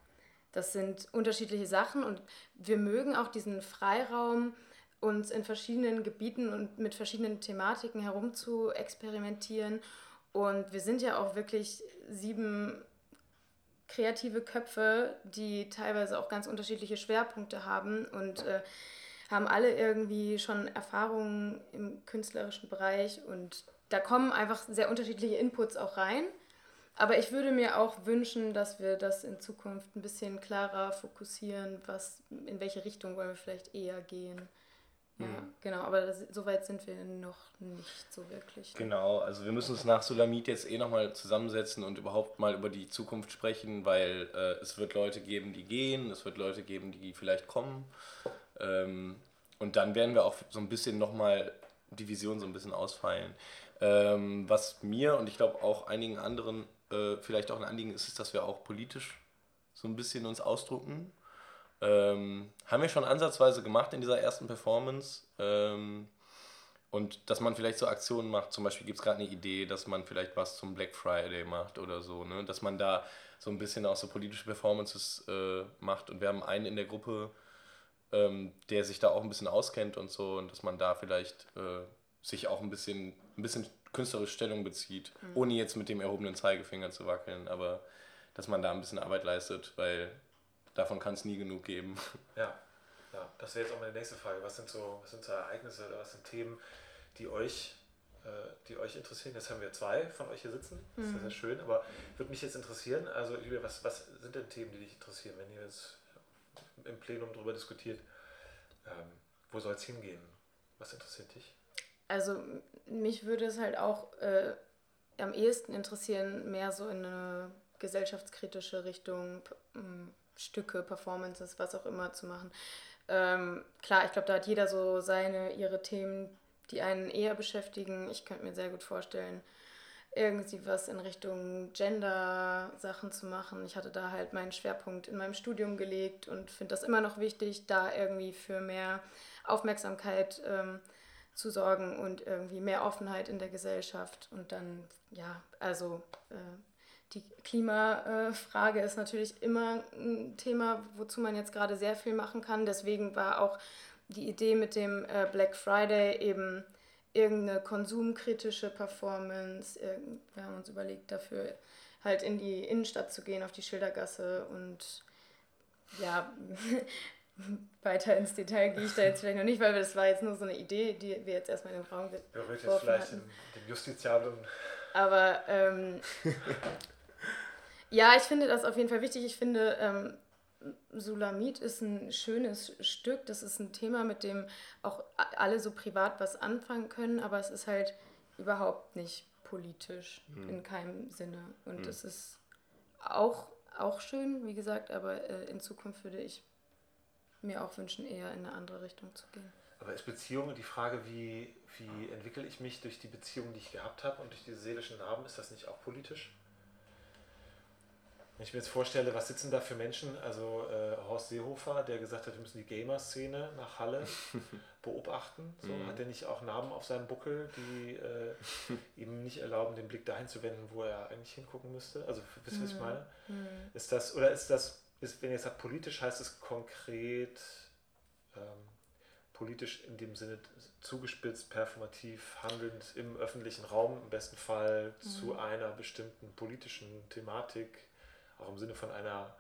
Das sind unterschiedliche Sachen und wir mögen auch diesen Freiraum, uns in verschiedenen Gebieten und mit verschiedenen Thematiken herum zu experimentieren. Und wir sind ja auch wirklich sieben kreative Köpfe, die teilweise auch ganz unterschiedliche Schwerpunkte haben und äh, haben alle irgendwie schon Erfahrungen im künstlerischen Bereich und da kommen einfach sehr unterschiedliche Inputs auch rein. Aber ich würde mir auch wünschen, dass wir das in Zukunft ein bisschen klarer fokussieren, was, in welche Richtung wollen wir vielleicht eher gehen. Ja, mhm. genau, aber das, so weit sind wir noch nicht so wirklich. Genau, also wir müssen uns nach Solamit jetzt eh nochmal zusammensetzen und überhaupt mal über die Zukunft sprechen, weil äh, es wird Leute geben, die gehen, es wird Leute geben, die vielleicht kommen. Ähm, und dann werden wir auch so ein bisschen nochmal die Vision so ein bisschen ausfeilen. Ähm, was mir und ich glaube auch einigen anderen äh, vielleicht auch ein Anliegen ist, ist, dass wir auch politisch so ein bisschen uns ausdrucken. Ähm, haben wir schon ansatzweise gemacht in dieser ersten Performance. Ähm, und dass man vielleicht so Aktionen macht, zum Beispiel gibt es gerade eine Idee, dass man vielleicht was zum Black Friday macht oder so, ne? dass man da so ein bisschen auch so politische Performances äh, macht. Und wir haben einen in der Gruppe, ähm, der sich da auch ein bisschen auskennt und so, und dass man da vielleicht äh, sich auch ein bisschen, ein bisschen künstlerisch Stellung bezieht, mhm. ohne jetzt mit dem erhobenen Zeigefinger zu wackeln, aber dass man da ein bisschen Arbeit leistet, weil davon kann es nie genug geben. Ja, ja. das wäre jetzt auch meine nächste Frage. Was sind so, was sind so Ereignisse oder was sind Themen, die euch, äh, die euch interessieren? Jetzt haben wir zwei von euch hier sitzen, das ist mhm. sehr schön, aber würde mich jetzt interessieren, also was, was sind denn Themen, die dich interessieren, wenn ihr jetzt im Plenum darüber diskutiert, ähm, wo soll es hingehen? Was interessiert dich? Also mich würde es halt auch äh, am ehesten interessieren, mehr so in eine gesellschaftskritische Richtung, ähm, Stücke, Performances, was auch immer zu machen. Ähm, klar, ich glaube, da hat jeder so seine, ihre Themen, die einen eher beschäftigen. Ich könnte mir sehr gut vorstellen, irgendwie was in Richtung Gender-Sachen zu machen. Ich hatte da halt meinen Schwerpunkt in meinem Studium gelegt und finde das immer noch wichtig, da irgendwie für mehr Aufmerksamkeit ähm, zu sorgen und irgendwie mehr Offenheit in der Gesellschaft. Und dann, ja, also äh, die Klimafrage ist natürlich immer ein Thema, wozu man jetzt gerade sehr viel machen kann. Deswegen war auch die Idee mit dem äh, Black Friday eben irgendeine konsumkritische Performance. Wir haben uns überlegt, dafür halt in die Innenstadt zu gehen, auf die Schildergasse und ja, weiter ins Detail gehe ich da jetzt vielleicht noch nicht, weil das war jetzt nur so eine Idee, die wir jetzt erstmal in den Raum geworfen ja, jetzt vielleicht hatten. dem Justiziablen. Aber ähm, ja, ich finde das auf jeden Fall wichtig. Ich finde, ähm, Sulamit ist ein schönes Stück. Das ist ein Thema, mit dem auch alle so privat was anfangen können, aber es ist halt überhaupt nicht politisch mhm. in keinem Sinne. Und mhm. ist auch, auch schön, wie gesagt, aber äh, in Zukunft würde ich mir auch wünschen, eher in eine andere Richtung zu gehen. Aber ist Beziehung die Frage, wie, wie entwickle ich mich durch die Beziehung, die ich gehabt habe und durch diese seelischen Narben, ist das nicht auch politisch? Wenn ich mir jetzt vorstelle, was sitzen da für Menschen, also äh, Horst Seehofer, der gesagt hat, wir müssen die Gamer-Szene nach Halle beobachten, so, mhm. hat er nicht auch Narben auf seinem Buckel, die äh, ihm nicht erlauben, den Blick dahin zu wenden, wo er eigentlich hingucken müsste? Also, wisst ihr, was ich mhm. meine? Mhm. Ist das, oder ist das, ist, wenn ihr sagt politisch, heißt es konkret, ähm, politisch in dem Sinne zugespitzt, performativ, handelnd im öffentlichen Raum, im besten Fall zu mhm. einer bestimmten politischen Thematik, auch im Sinne von einer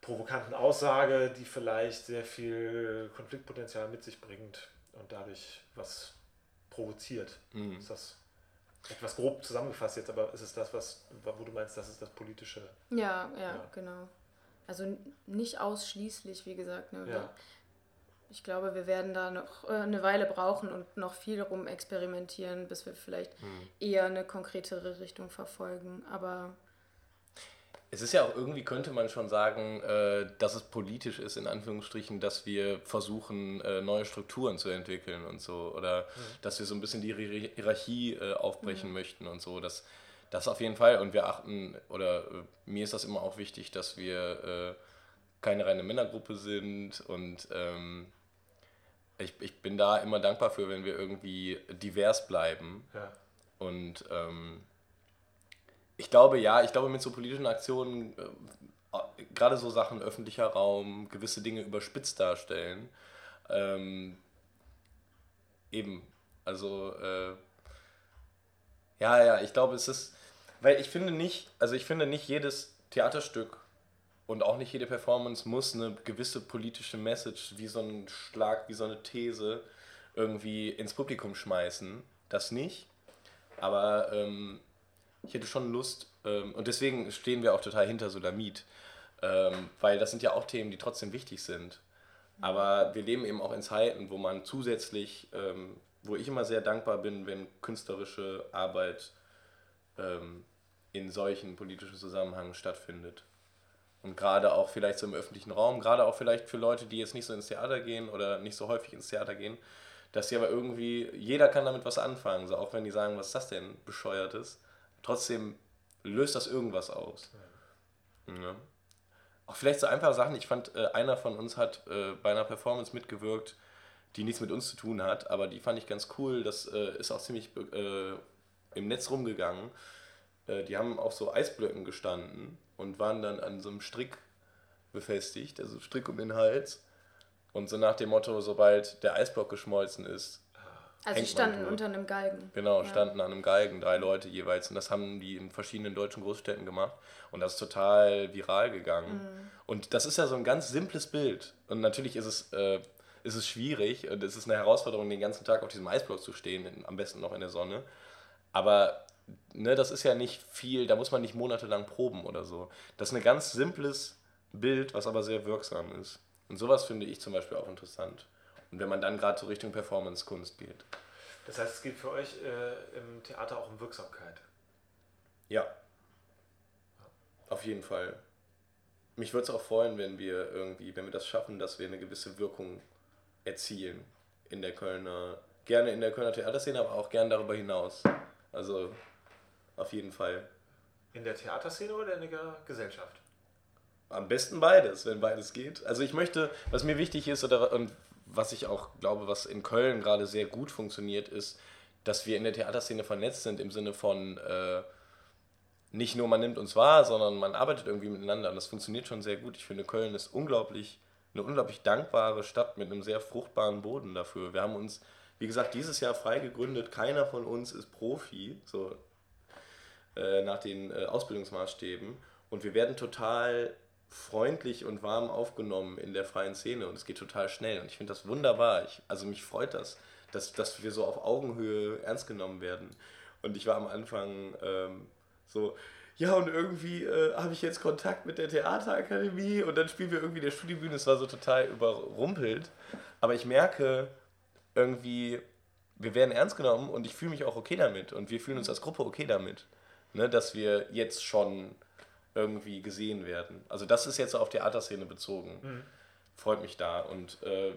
provokanten Aussage, die vielleicht sehr viel Konfliktpotenzial mit sich bringt und dadurch was provoziert. Mhm. Ist das etwas grob zusammengefasst jetzt, aber ist es das, was, wo du meinst, das ist das politische? Ja, ja, ja. genau. Also nicht ausschließlich, wie gesagt. Ne? Ja. Ich glaube, wir werden da noch äh, eine Weile brauchen und noch viel rum experimentieren, bis wir vielleicht mhm. eher eine konkretere Richtung verfolgen. Aber es ist ja auch irgendwie, könnte man schon sagen, äh, dass es politisch ist, in Anführungsstrichen, dass wir versuchen, äh, neue Strukturen zu entwickeln und so. Oder mhm. dass wir so ein bisschen die Hierarchie äh, aufbrechen mhm. möchten und so. Das, das auf jeden Fall. Und wir achten, oder mir ist das immer auch wichtig, dass wir keine reine Männergruppe sind. Und ähm, ich, ich bin da immer dankbar für, wenn wir irgendwie divers bleiben. Ja. Und ähm, ich glaube, ja, ich glaube, mit so politischen Aktionen, äh, gerade so Sachen öffentlicher Raum, gewisse Dinge überspitzt darstellen, ähm, eben, also, äh, ja, ja, ich glaube, es ist, weil ich finde nicht, also ich finde nicht jedes Theaterstück und auch nicht jede Performance muss eine gewisse politische Message, wie so ein Schlag, wie so eine These irgendwie ins Publikum schmeißen. Das nicht. Aber ähm, ich hätte schon Lust, ähm, und deswegen stehen wir auch total hinter Solamit, ähm, weil das sind ja auch Themen, die trotzdem wichtig sind. Aber wir leben eben auch in Zeiten, wo man zusätzlich, ähm, wo ich immer sehr dankbar bin, wenn künstlerische Arbeit ähm, in solchen politischen Zusammenhängen stattfindet. Und gerade auch vielleicht so im öffentlichen Raum, gerade auch vielleicht für Leute, die jetzt nicht so ins Theater gehen oder nicht so häufig ins Theater gehen, dass sie aber irgendwie, jeder kann damit was anfangen, so auch wenn die sagen, was ist das denn bescheuertes trotzdem löst das irgendwas aus. Ja. Auch vielleicht so einfache Sachen. Ich fand, äh, einer von uns hat äh, bei einer Performance mitgewirkt, die nichts mit uns zu tun hat, aber die fand ich ganz cool. Das äh, ist auch ziemlich im Netz rumgegangen. Die haben auf so Eisblöcken gestanden und waren dann an so einem Strick befestigt, also Strick um den Hals. Und so nach dem Motto, sobald der Eisblock geschmolzen ist, also sie standen unter einem Galgen. Genau, ja. standen an einem Galgen, drei Leute jeweils. Und das haben die in verschiedenen deutschen Großstädten gemacht. Und das ist total viral gegangen. Mhm. Und das ist ja so ein ganz simples Bild. Und natürlich ist es, äh, ist es schwierig und es ist eine Herausforderung, den ganzen Tag auf diesem Eisblock zu stehen, in, am besten noch in der Sonne. Aber ne, das ist ja nicht viel, da muss man nicht monatelang proben oder so. Das ist ein ganz simples Bild, was aber sehr wirksam ist. Und sowas finde ich zum Beispiel auch interessant. Und wenn man dann gerade so Richtung Performance-Kunst geht. Das heißt, es geht für euch äh, im Theater auch um Wirksamkeit. Ja. Auf jeden Fall. Mich würde es auch freuen, wenn wir irgendwie, wenn wir das schaffen, dass wir eine gewisse Wirkung erzielen in der Kölner, gerne in der Kölner Theaterszene, aber auch gerne darüber hinaus. Also auf jeden Fall. In der Theaterszene oder in der Gesellschaft? Am besten beides, wenn beides geht. Also ich möchte, was mir wichtig ist oder, und was ich auch glaube, was in Köln gerade sehr gut funktioniert, ist, dass wir in der Theaterszene vernetzt sind im Sinne von äh, nicht nur man nimmt uns wahr, sondern man arbeitet irgendwie miteinander und das funktioniert schon sehr gut. Ich finde, Köln ist unglaublich, eine unglaublich dankbare Stadt mit einem sehr fruchtbaren Boden dafür. Wir haben uns, wie gesagt, dieses Jahr frei gegründet. Keiner von uns ist Profi, so äh, nach den äh, Ausbildungsmaßstäben. Und wir werden total freundlich und warm aufgenommen in der freien Szene und es geht total schnell und ich finde das wunderbar. Ich, also mich freut das, dass, dass wir so auf Augenhöhe ernst genommen werden. Und ich war am Anfang ähm, so, ja und irgendwie äh, habe ich jetzt Kontakt mit der Theaterakademie und dann spielen wir irgendwie der Studiebühne. Es war so total überrumpelt. Aber ich merke irgendwie, wir werden ernst genommen und ich fühle mich auch okay damit und wir fühlen uns als Gruppe okay damit, ne, dass wir jetzt schon irgendwie gesehen werden. Also das ist jetzt auf Theaterszene bezogen. Mhm. Freut mich da. Und äh,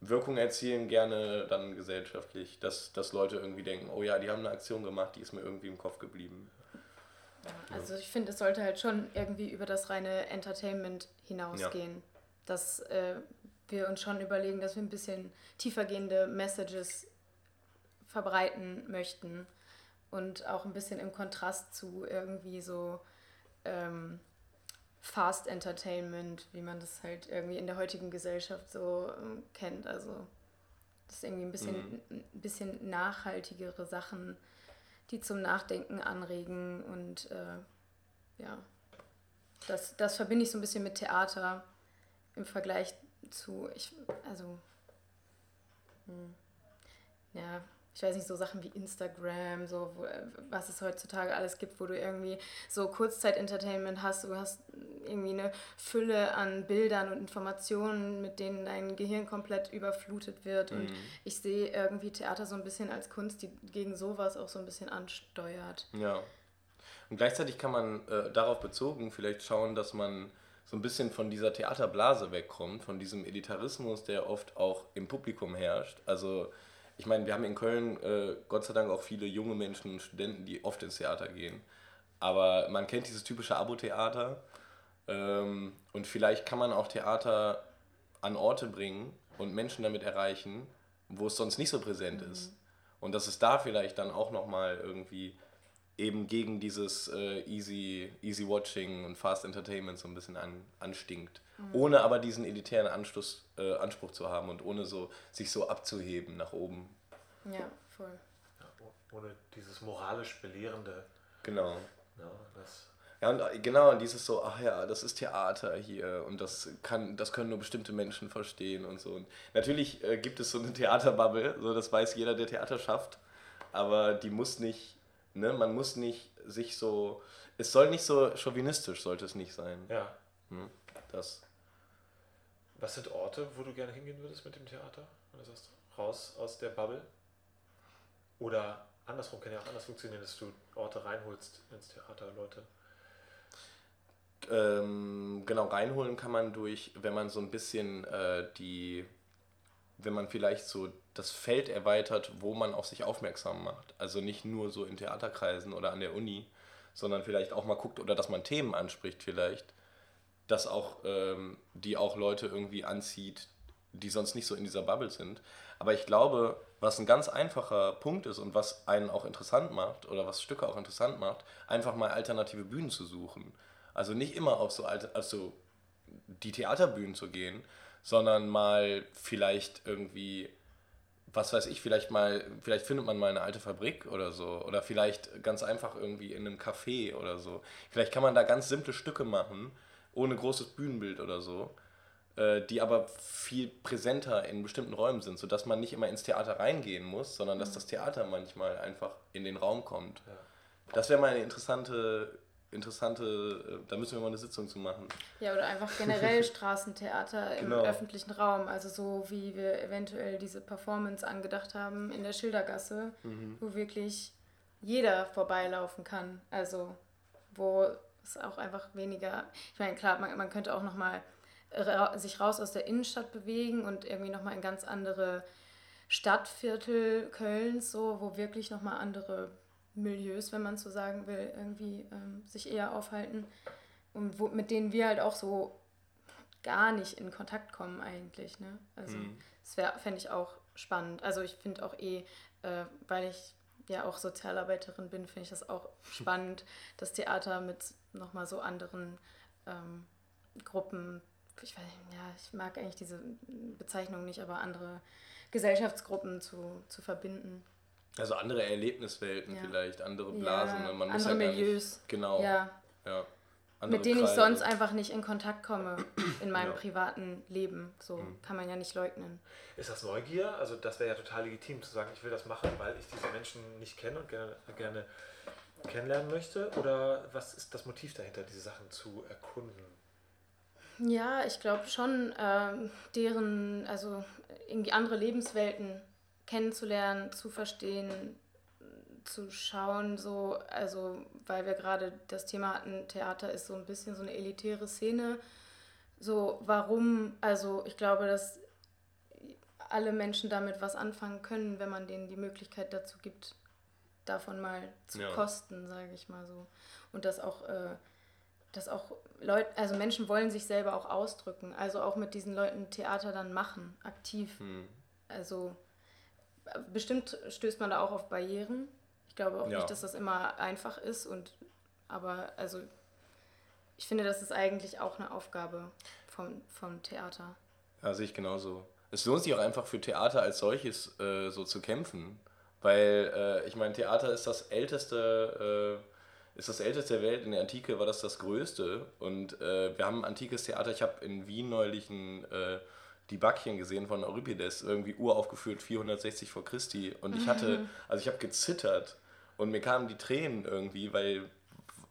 Wirkung erzielen gerne dann gesellschaftlich, dass, dass Leute irgendwie denken, oh ja, die haben eine Aktion gemacht, die ist mir irgendwie im Kopf geblieben. Ja, also ich finde, es sollte halt schon irgendwie über das reine Entertainment hinausgehen. Ja. Dass äh, wir uns schon überlegen, dass wir ein bisschen tiefergehende Messages verbreiten möchten und auch ein bisschen im Kontrast zu irgendwie so ähm, Fast Entertainment, wie man das halt irgendwie in der heutigen Gesellschaft so ähm, kennt. Also das ist irgendwie ein bisschen, mhm. ein bisschen nachhaltigere Sachen, die zum Nachdenken anregen und äh, ja, das, das verbinde ich so ein bisschen mit Theater im Vergleich zu, ich, also, mh, hm, ja, ich weiß nicht, so Sachen wie Instagram, so wo, was es heutzutage alles gibt, wo du irgendwie so Kurzzeit-Entertainment hast, du hast irgendwie eine Fülle an Bildern und Informationen, mit denen dein Gehirn komplett überflutet wird. Mhm. Und ich sehe irgendwie Theater so ein bisschen als Kunst, die gegen sowas auch so ein bisschen ansteuert. Ja. Und gleichzeitig kann man äh, darauf bezogen vielleicht schauen, dass man so ein bisschen von dieser Theaterblase wegkommt, von diesem Elitarismus, der oft auch im Publikum herrscht. Also ich meine, wir haben in Köln äh, Gott sei Dank auch viele junge Menschen und Studenten, die oft ins Theater gehen. Aber man kennt dieses typische Abo-Theater ähm, und vielleicht kann man auch Theater an Orte bringen und Menschen damit erreichen, wo es sonst nicht so präsent mhm. ist. Und dass es da vielleicht dann auch nochmal irgendwie eben gegen dieses äh, easy, easy Watching und Fast Entertainment so ein bisschen an, anstinkt. Mhm. Ohne aber diesen elitären Anschluss, äh, Anspruch zu haben und ohne so sich so abzuheben nach oben. Ja, voll. Ja, ohne dieses moralisch Belehrende. Genau. Ja, das ja, und äh, genau, und dieses so, ach ja, das ist Theater hier und das kann, das können nur bestimmte Menschen verstehen und so. Und natürlich äh, gibt es so eine Theaterbubble, so das weiß jeder, der Theater schafft, aber die muss nicht Ne? Man muss nicht sich so. Es soll nicht so chauvinistisch, sollte es nicht sein. Ja. Hm, das. Was sind Orte, wo du gerne hingehen würdest mit dem Theater? Du sagst, raus aus der Bubble? Oder andersrum kann ja auch anders funktionieren, dass du Orte reinholst ins Theater, Leute. Ähm, genau, reinholen kann man durch, wenn man so ein bisschen äh, die, wenn man vielleicht so das Feld erweitert, wo man auf sich aufmerksam macht. Also nicht nur so in Theaterkreisen oder an der Uni, sondern vielleicht auch mal guckt oder dass man Themen anspricht vielleicht, dass auch, ähm, die auch Leute irgendwie anzieht, die sonst nicht so in dieser Bubble sind. Aber ich glaube, was ein ganz einfacher Punkt ist und was einen auch interessant macht oder was Stücke auch interessant macht, einfach mal alternative Bühnen zu suchen. Also nicht immer auf so alte, also die Theaterbühnen zu gehen, sondern mal vielleicht irgendwie was weiß ich, vielleicht mal, vielleicht findet man mal eine alte Fabrik oder so. Oder vielleicht ganz einfach irgendwie in einem Café oder so. Vielleicht kann man da ganz simple Stücke machen, ohne großes Bühnenbild oder so, äh, die aber viel präsenter in bestimmten Räumen sind, sodass man nicht immer ins Theater reingehen muss, sondern dass mhm. das Theater manchmal einfach in den Raum kommt. Das wäre mal eine interessante interessante, äh, da müssen wir mal eine Sitzung zu machen. Ja, oder einfach generell Straßentheater im genau. öffentlichen Raum. Also so wie wir eventuell diese Performance angedacht haben in der Schildergasse, mhm. wo wirklich jeder vorbeilaufen kann. Also wo es auch einfach weniger, ich meine, klar, man, man könnte auch nochmal ra sich raus aus der Innenstadt bewegen und irgendwie nochmal in ganz andere Stadtviertel Kölns, so, wo wirklich nochmal andere Milieus, wenn man so sagen will, irgendwie ähm, sich eher aufhalten und wo, mit denen wir halt auch so gar nicht in Kontakt kommen eigentlich. Ne? Also mhm. das fände ich auch spannend. Also ich finde auch eh, äh, weil ich ja auch Sozialarbeiterin bin, finde ich das auch spannend, das Theater mit nochmal so anderen ähm, Gruppen, ich weiß ja, ich mag eigentlich diese Bezeichnung nicht, aber andere Gesellschaftsgruppen zu, zu verbinden. Also andere Erlebniswelten ja. vielleicht, andere Blasen. Ja, ne? Man andere ja Milieus. Nicht, genau. Ja. ja. Mit denen Kreise. ich sonst einfach nicht in Kontakt komme in meinem privaten Leben. So mhm. kann man ja nicht leugnen. Ist das Neugier? Also das wäre ja total legitim zu sagen, ich will das machen, weil ich diese Menschen nicht kenne und gerne, gerne kennenlernen möchte? Oder was ist das Motiv dahinter, diese Sachen zu erkunden? Ja, ich glaube schon, äh, deren, also irgendwie andere Lebenswelten kennenzulernen, zu verstehen, zu schauen, so, also weil wir gerade das Thema hatten, Theater ist so ein bisschen so eine elitäre Szene. So, warum, also ich glaube, dass alle Menschen damit was anfangen können, wenn man denen die Möglichkeit dazu gibt, davon mal zu ja. kosten, sage ich mal so. Und dass auch, äh, dass auch Leute, also Menschen wollen sich selber auch ausdrücken, also auch mit diesen Leuten Theater dann machen, aktiv. Hm. Also bestimmt stößt man da auch auf Barrieren. Ich glaube auch ja. nicht, dass das immer einfach ist. Und, aber also ich finde, das ist eigentlich auch eine Aufgabe vom, vom Theater. Ja, sehe ich genauso. Es lohnt sich auch einfach für Theater als solches äh, so zu kämpfen. Weil äh, ich meine, Theater ist das älteste, äh, ist das älteste der Welt. In der Antike war das das größte. Und äh, wir haben ein antikes Theater. Ich habe in Wien neulich ein äh, die Backchen gesehen von Euripides, irgendwie uraufgeführt 460 vor Christi. Und ich hatte, mhm. also ich habe gezittert und mir kamen die Tränen irgendwie, weil,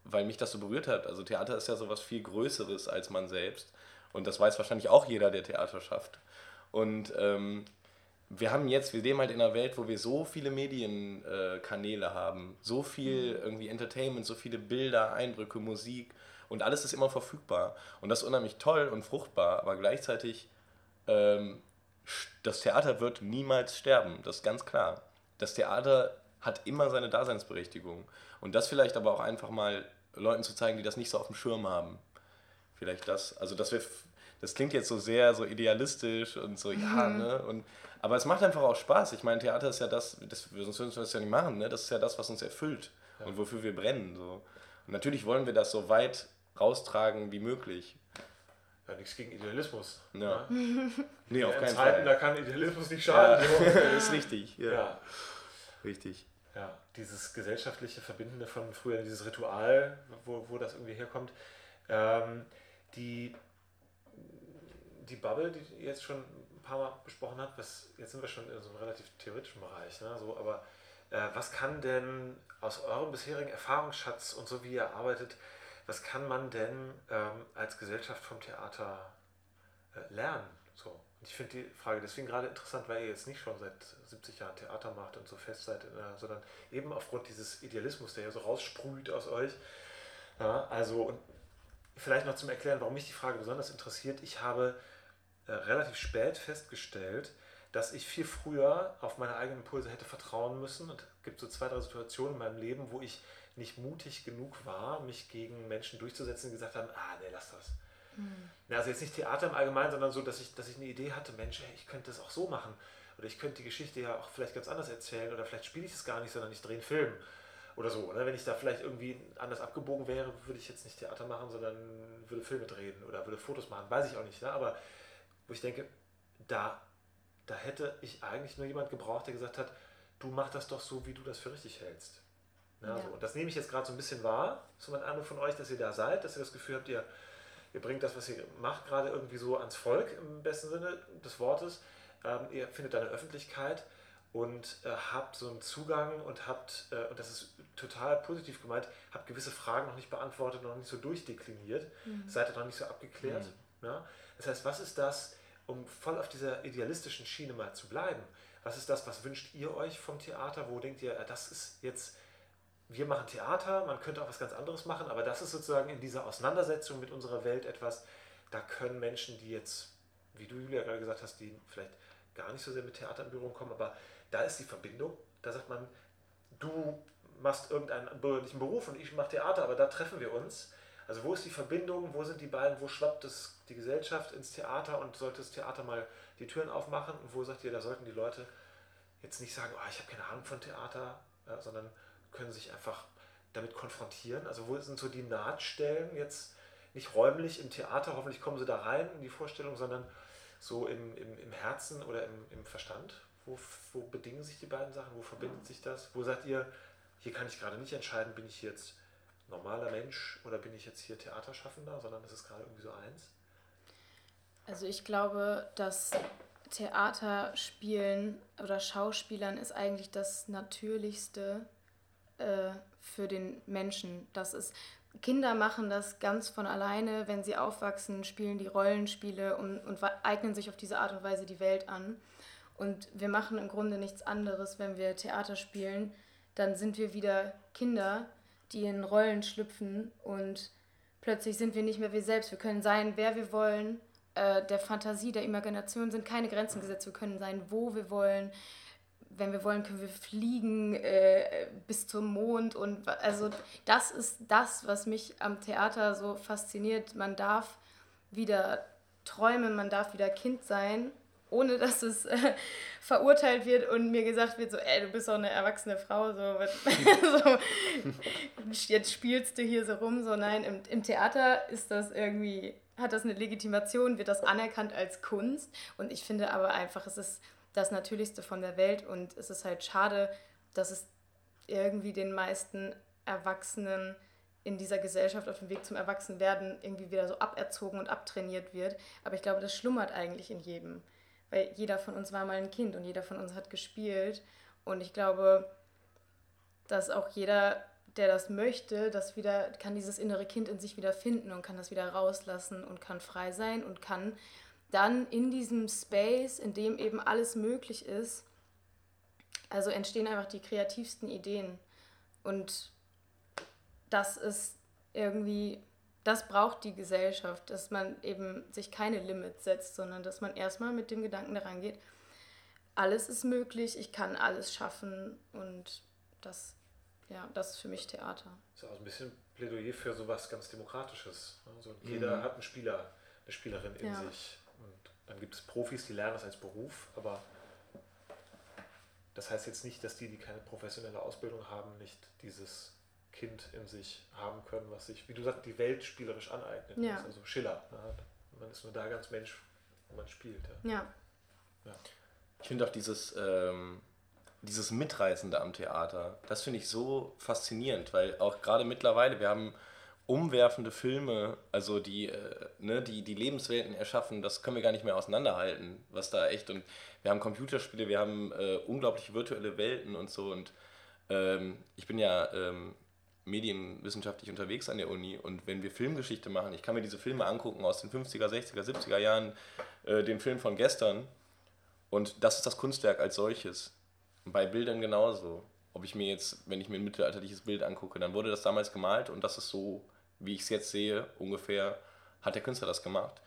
weil mich das so berührt hat. Also Theater ist ja sowas viel Größeres als man selbst. Und das weiß wahrscheinlich auch jeder, der Theater schafft. Und ähm, wir haben jetzt, wir leben halt in einer Welt, wo wir so viele Medienkanäle äh, haben, so viel irgendwie Entertainment, so viele Bilder, Eindrücke, Musik und alles ist immer verfügbar. Und das ist unheimlich toll und fruchtbar, aber gleichzeitig, ähm, das Theater wird niemals sterben, das ist ganz klar. Das Theater hat immer seine Daseinsberechtigung. Und das vielleicht aber auch einfach mal Leuten zu zeigen, die das nicht so auf dem Schirm haben. Vielleicht das, also das wird, das klingt jetzt so sehr so idealistisch und so, ja, mhm. ne? Und, aber es macht einfach auch Spaß. Ich meine, Theater ist ja das, das sonst würden wir das ja nicht machen, ne? Das ist ja das, was uns erfüllt ja. und wofür wir brennen. So. Und natürlich wollen wir das so weit raustragen wie möglich. Ja, nichts gegen Idealismus. Ja. Ne? nee, auf keinen Zeiten, Fall. Da kann Idealismus nicht schaden. Ja, das ist richtig. Ja. ja. Richtig. Ja, dieses gesellschaftliche Verbindende von früher, dieses Ritual, wo, wo das irgendwie herkommt. Ähm, die, die Bubble, die ihr jetzt schon ein paar Mal besprochen habt, was, jetzt sind wir schon in so einem relativ theoretischen Bereich, ne? so, aber äh, was kann denn aus eurem bisherigen Erfahrungsschatz und so wie ihr arbeitet, was kann man denn ähm, als Gesellschaft vom Theater äh, lernen? So. Ich finde die Frage deswegen gerade interessant, weil ihr jetzt nicht schon seit 70 Jahren Theater macht und so fest seid, äh, sondern eben aufgrund dieses Idealismus, der ja so raussprüht aus euch. Ja, also, und vielleicht noch zum Erklären, warum mich die Frage besonders interessiert. Ich habe äh, relativ spät festgestellt, dass ich viel früher auf meine eigenen Impulse hätte vertrauen müssen. Und es gibt so zwei, drei Situationen in meinem Leben, wo ich nicht mutig genug war, mich gegen Menschen durchzusetzen, die gesagt haben, ah, nee, lass das. Mhm. also jetzt nicht Theater im Allgemeinen, sondern so, dass ich, dass ich eine Idee hatte, Mensch, ey, ich könnte das auch so machen. Oder ich könnte die Geschichte ja auch vielleicht ganz anders erzählen. Oder vielleicht spiele ich es gar nicht, sondern ich drehe einen Film. Oder so. Oder? Ne? Wenn ich da vielleicht irgendwie anders abgebogen wäre, würde ich jetzt nicht Theater machen, sondern würde Filme drehen oder würde Fotos machen. Weiß ich auch nicht. Ne? Aber wo ich denke, da, da hätte ich eigentlich nur jemand gebraucht, der gesagt hat, du mach das doch so, wie du das für richtig hältst. Ja, ja. So. Und das nehme ich jetzt gerade so ein bisschen wahr, so mein Eindruck von euch, dass ihr da seid, dass ihr das Gefühl habt, ihr, ihr bringt das, was ihr macht, gerade irgendwie so ans Volk im besten Sinne des Wortes. Ähm, ihr findet da eine Öffentlichkeit und äh, habt so einen Zugang und habt, äh, und das ist total positiv gemeint, habt gewisse Fragen noch nicht beantwortet, noch nicht so durchdekliniert, mhm. seid ihr noch nicht so abgeklärt. Mhm. Ja? Das heißt, was ist das, um voll auf dieser idealistischen Schiene mal zu bleiben? Was ist das, was wünscht ihr euch vom Theater? Wo denkt ihr, äh, das ist jetzt wir machen Theater, man könnte auch was ganz anderes machen, aber das ist sozusagen in dieser Auseinandersetzung mit unserer Welt etwas, da können Menschen, die jetzt, wie du Julia gerade gesagt hast, die vielleicht gar nicht so sehr mit Theater in Berührung kommen, aber da ist die Verbindung. Da sagt man, du machst irgendeinen bürgerlichen Beruf und ich mache Theater, aber da treffen wir uns. Also wo ist die Verbindung, wo sind die beiden, wo schwappt es die Gesellschaft ins Theater und sollte das Theater mal die Türen aufmachen und wo sagt ihr, da sollten die Leute jetzt nicht sagen, oh, ich habe keine Ahnung von Theater, sondern können sich einfach damit konfrontieren? Also wo sind so die Nahtstellen jetzt nicht räumlich im Theater, hoffentlich kommen sie da rein in die Vorstellung, sondern so im, im, im Herzen oder im, im Verstand? Wo, wo bedingen sich die beiden Sachen? Wo verbindet sich das? Wo sagt ihr, hier kann ich gerade nicht entscheiden, bin ich jetzt normaler Mensch oder bin ich jetzt hier Theaterschaffender, sondern es ist gerade irgendwie so eins? Also ich glaube, dass Theaterspielen oder Schauspielern ist eigentlich das Natürlichste, äh, für den Menschen. Das ist, Kinder machen das ganz von alleine, wenn sie aufwachsen, spielen die Rollenspiele und, und eignen sich auf diese Art und Weise die Welt an. Und wir machen im Grunde nichts anderes, wenn wir Theater spielen. Dann sind wir wieder Kinder, die in Rollen schlüpfen und plötzlich sind wir nicht mehr wir selbst. Wir können sein, wer wir wollen. Äh, der Fantasie, der Imagination sind keine Grenzen gesetzt. Wir können sein, wo wir wollen wenn wir wollen, können wir fliegen äh, bis zum Mond. Und also das ist das, was mich am Theater so fasziniert. Man darf wieder träumen, man darf wieder Kind sein, ohne dass es äh, verurteilt wird und mir gesagt wird, so, ey, du bist doch eine erwachsene Frau, so, so, jetzt spielst du hier so rum. So, nein, im, im Theater ist das irgendwie, hat das eine Legitimation, wird das anerkannt als Kunst. Und ich finde aber einfach, es ist das Natürlichste von der Welt und es ist halt schade, dass es irgendwie den meisten Erwachsenen in dieser Gesellschaft auf dem Weg zum Erwachsenwerden irgendwie wieder so aberzogen und abtrainiert wird. Aber ich glaube, das schlummert eigentlich in jedem. Weil jeder von uns war mal ein Kind und jeder von uns hat gespielt. Und ich glaube, dass auch jeder, der das möchte, das wieder, kann dieses innere Kind in sich wieder finden und kann das wieder rauslassen und kann frei sein und kann dann in diesem Space, in dem eben alles möglich ist, also entstehen einfach die kreativsten Ideen. Und das ist irgendwie, das braucht die Gesellschaft, dass man eben sich keine Limits setzt, sondern dass man erstmal mit dem Gedanken daran geht, alles ist möglich, ich kann alles schaffen und das, ja, das ist für mich Theater. Das ist auch ein bisschen Plädoyer für sowas ganz Demokratisches. Also jeder mhm. hat einen Spieler, eine Spielerin in ja. sich. Dann gibt es Profis, die lernen das als Beruf, aber das heißt jetzt nicht, dass die, die keine professionelle Ausbildung haben, nicht dieses Kind in sich haben können, was sich, wie du sagst, die Welt spielerisch aneignet. Ja. Also Schiller. Ne? Man ist nur da ganz Mensch, wo man spielt. Ja. ja. ja. Ich finde auch dieses, ähm, dieses Mitreißende am Theater, das finde ich so faszinierend, weil auch gerade mittlerweile, wir haben umwerfende Filme, also die, äh, ne, die, die Lebenswelten erschaffen, das können wir gar nicht mehr auseinanderhalten, was da echt und wir haben Computerspiele, wir haben äh, unglaublich virtuelle Welten und so und ähm, ich bin ja ähm, medienwissenschaftlich unterwegs an der Uni und wenn wir Filmgeschichte machen, ich kann mir diese Filme angucken aus den 50er, 60er, 70er Jahren, äh, den Film von gestern und das ist das Kunstwerk als solches. Bei Bildern genauso. Ob ich mir jetzt, wenn ich mir ein mittelalterliches Bild angucke, dann wurde das damals gemalt und das ist so wie ich es jetzt sehe, ungefähr, hat der Künstler das gemacht.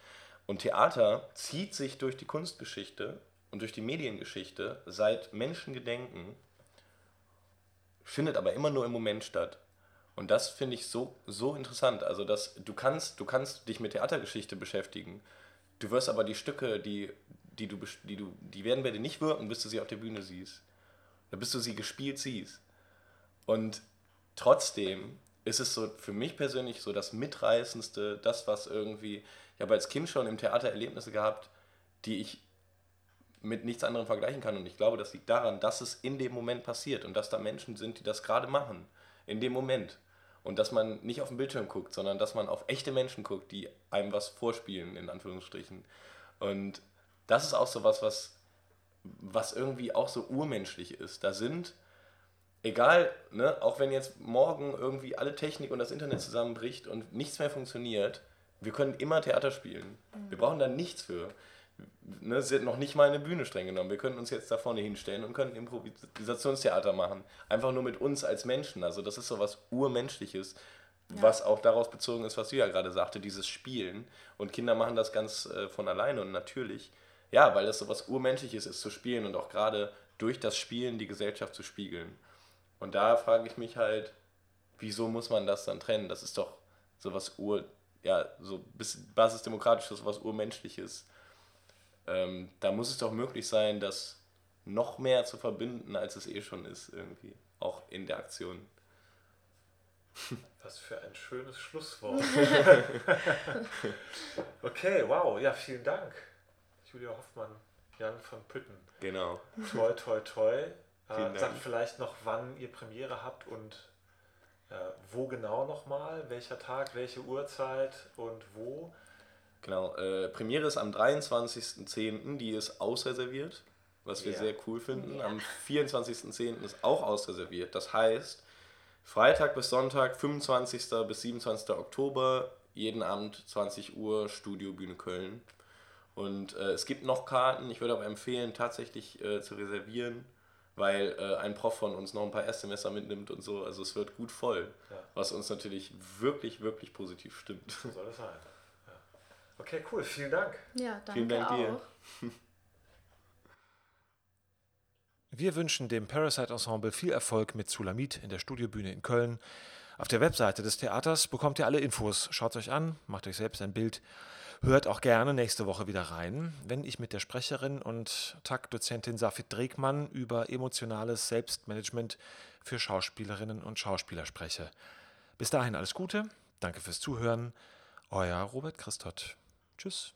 Und Theater zieht sich durch die Kunstgeschichte und durch die Mediengeschichte seit Menschengedenken, findet aber immer nur im Moment statt. Und das finde ich so, so interessant. Also, dass du kannst, du kannst dich mit Theatergeschichte beschäftigen. Du wirst aber die Stücke, die, die du, die du, die werden bei dir nicht wirken, bis du sie auf der Bühne siehst. Oder bis du sie gespielt siehst. Und trotzdem ist es so für mich persönlich so das Mitreißendste, das, was irgendwie, ich habe als Kind schon im Theater Erlebnisse gehabt, die ich mit nichts anderem vergleichen kann. Und ich glaube, das liegt daran, dass es in dem Moment passiert und dass da Menschen sind, die das gerade machen. In dem Moment. Und dass man nicht auf den Bildschirm guckt, sondern dass man auf echte Menschen guckt, die einem was vorspielen, in Anführungsstrichen. Und das ist auch so was, was, was irgendwie auch so urmenschlich ist. Da sind egal, ne, auch wenn jetzt morgen irgendwie alle Technik und das Internet zusammenbricht und nichts mehr funktioniert, wir können immer Theater spielen. Mhm. Wir brauchen da nichts für. Ne, es wird noch nicht mal eine Bühne streng genommen. Wir können uns jetzt da vorne hinstellen und können Improvisationstheater machen. Einfach nur mit uns als Menschen. Also das ist so was Urmenschliches, ja. was auch daraus bezogen ist, was du ja gerade sagte, dieses Spielen. Und Kinder machen das ganz äh, von alleine und natürlich. Ja, weil das so was Urmenschliches ist zu spielen und auch gerade durch das Spielen die Gesellschaft zu spiegeln. Und da frage ich mich halt, wieso muss man das dann trennen? Das ist doch sowas Ur, ja, so bisschen basisdemokratisches, was Urmenschliches. Ähm, da muss es doch möglich sein, das noch mehr zu verbinden, als es eh schon ist, irgendwie. Auch in der Aktion. Was für ein schönes Schlusswort. okay, wow, ja, vielen Dank. Julia Hoffmann, Jan von Pütten. Genau. Toi, toi, toi. Äh, sagt vielleicht noch, wann ihr Premiere habt und äh, wo genau nochmal, welcher Tag, welche Uhrzeit und wo. Genau, äh, Premiere ist am 23.10., die ist ausreserviert, was wir yeah. sehr cool finden. Yeah. Am 24.10. ist auch ausreserviert. Das heißt, Freitag bis Sonntag, 25. bis 27. Oktober, jeden Abend 20 Uhr, Studio Bühne Köln. Und äh, es gibt noch Karten, ich würde aber empfehlen, tatsächlich äh, zu reservieren weil äh, ein Prof von uns noch ein paar Erstsemester mitnimmt und so. Also es wird gut voll, ja. was uns natürlich wirklich, wirklich positiv stimmt. So soll es sein. Ja. Okay, cool. Vielen Dank. Ja, danke Vielen Dank auch. dir. Wir wünschen dem Parasite Ensemble viel Erfolg mit Sulamit in der Studiobühne in Köln. Auf der Webseite des Theaters bekommt ihr alle Infos. Schaut es euch an, macht euch selbst ein Bild. Hört auch gerne nächste Woche wieder rein, wenn ich mit der Sprecherin und Taktdozentin Safit Dregmann über emotionales Selbstmanagement für Schauspielerinnen und Schauspieler spreche. Bis dahin alles Gute, danke fürs Zuhören, euer Robert Christot. Tschüss.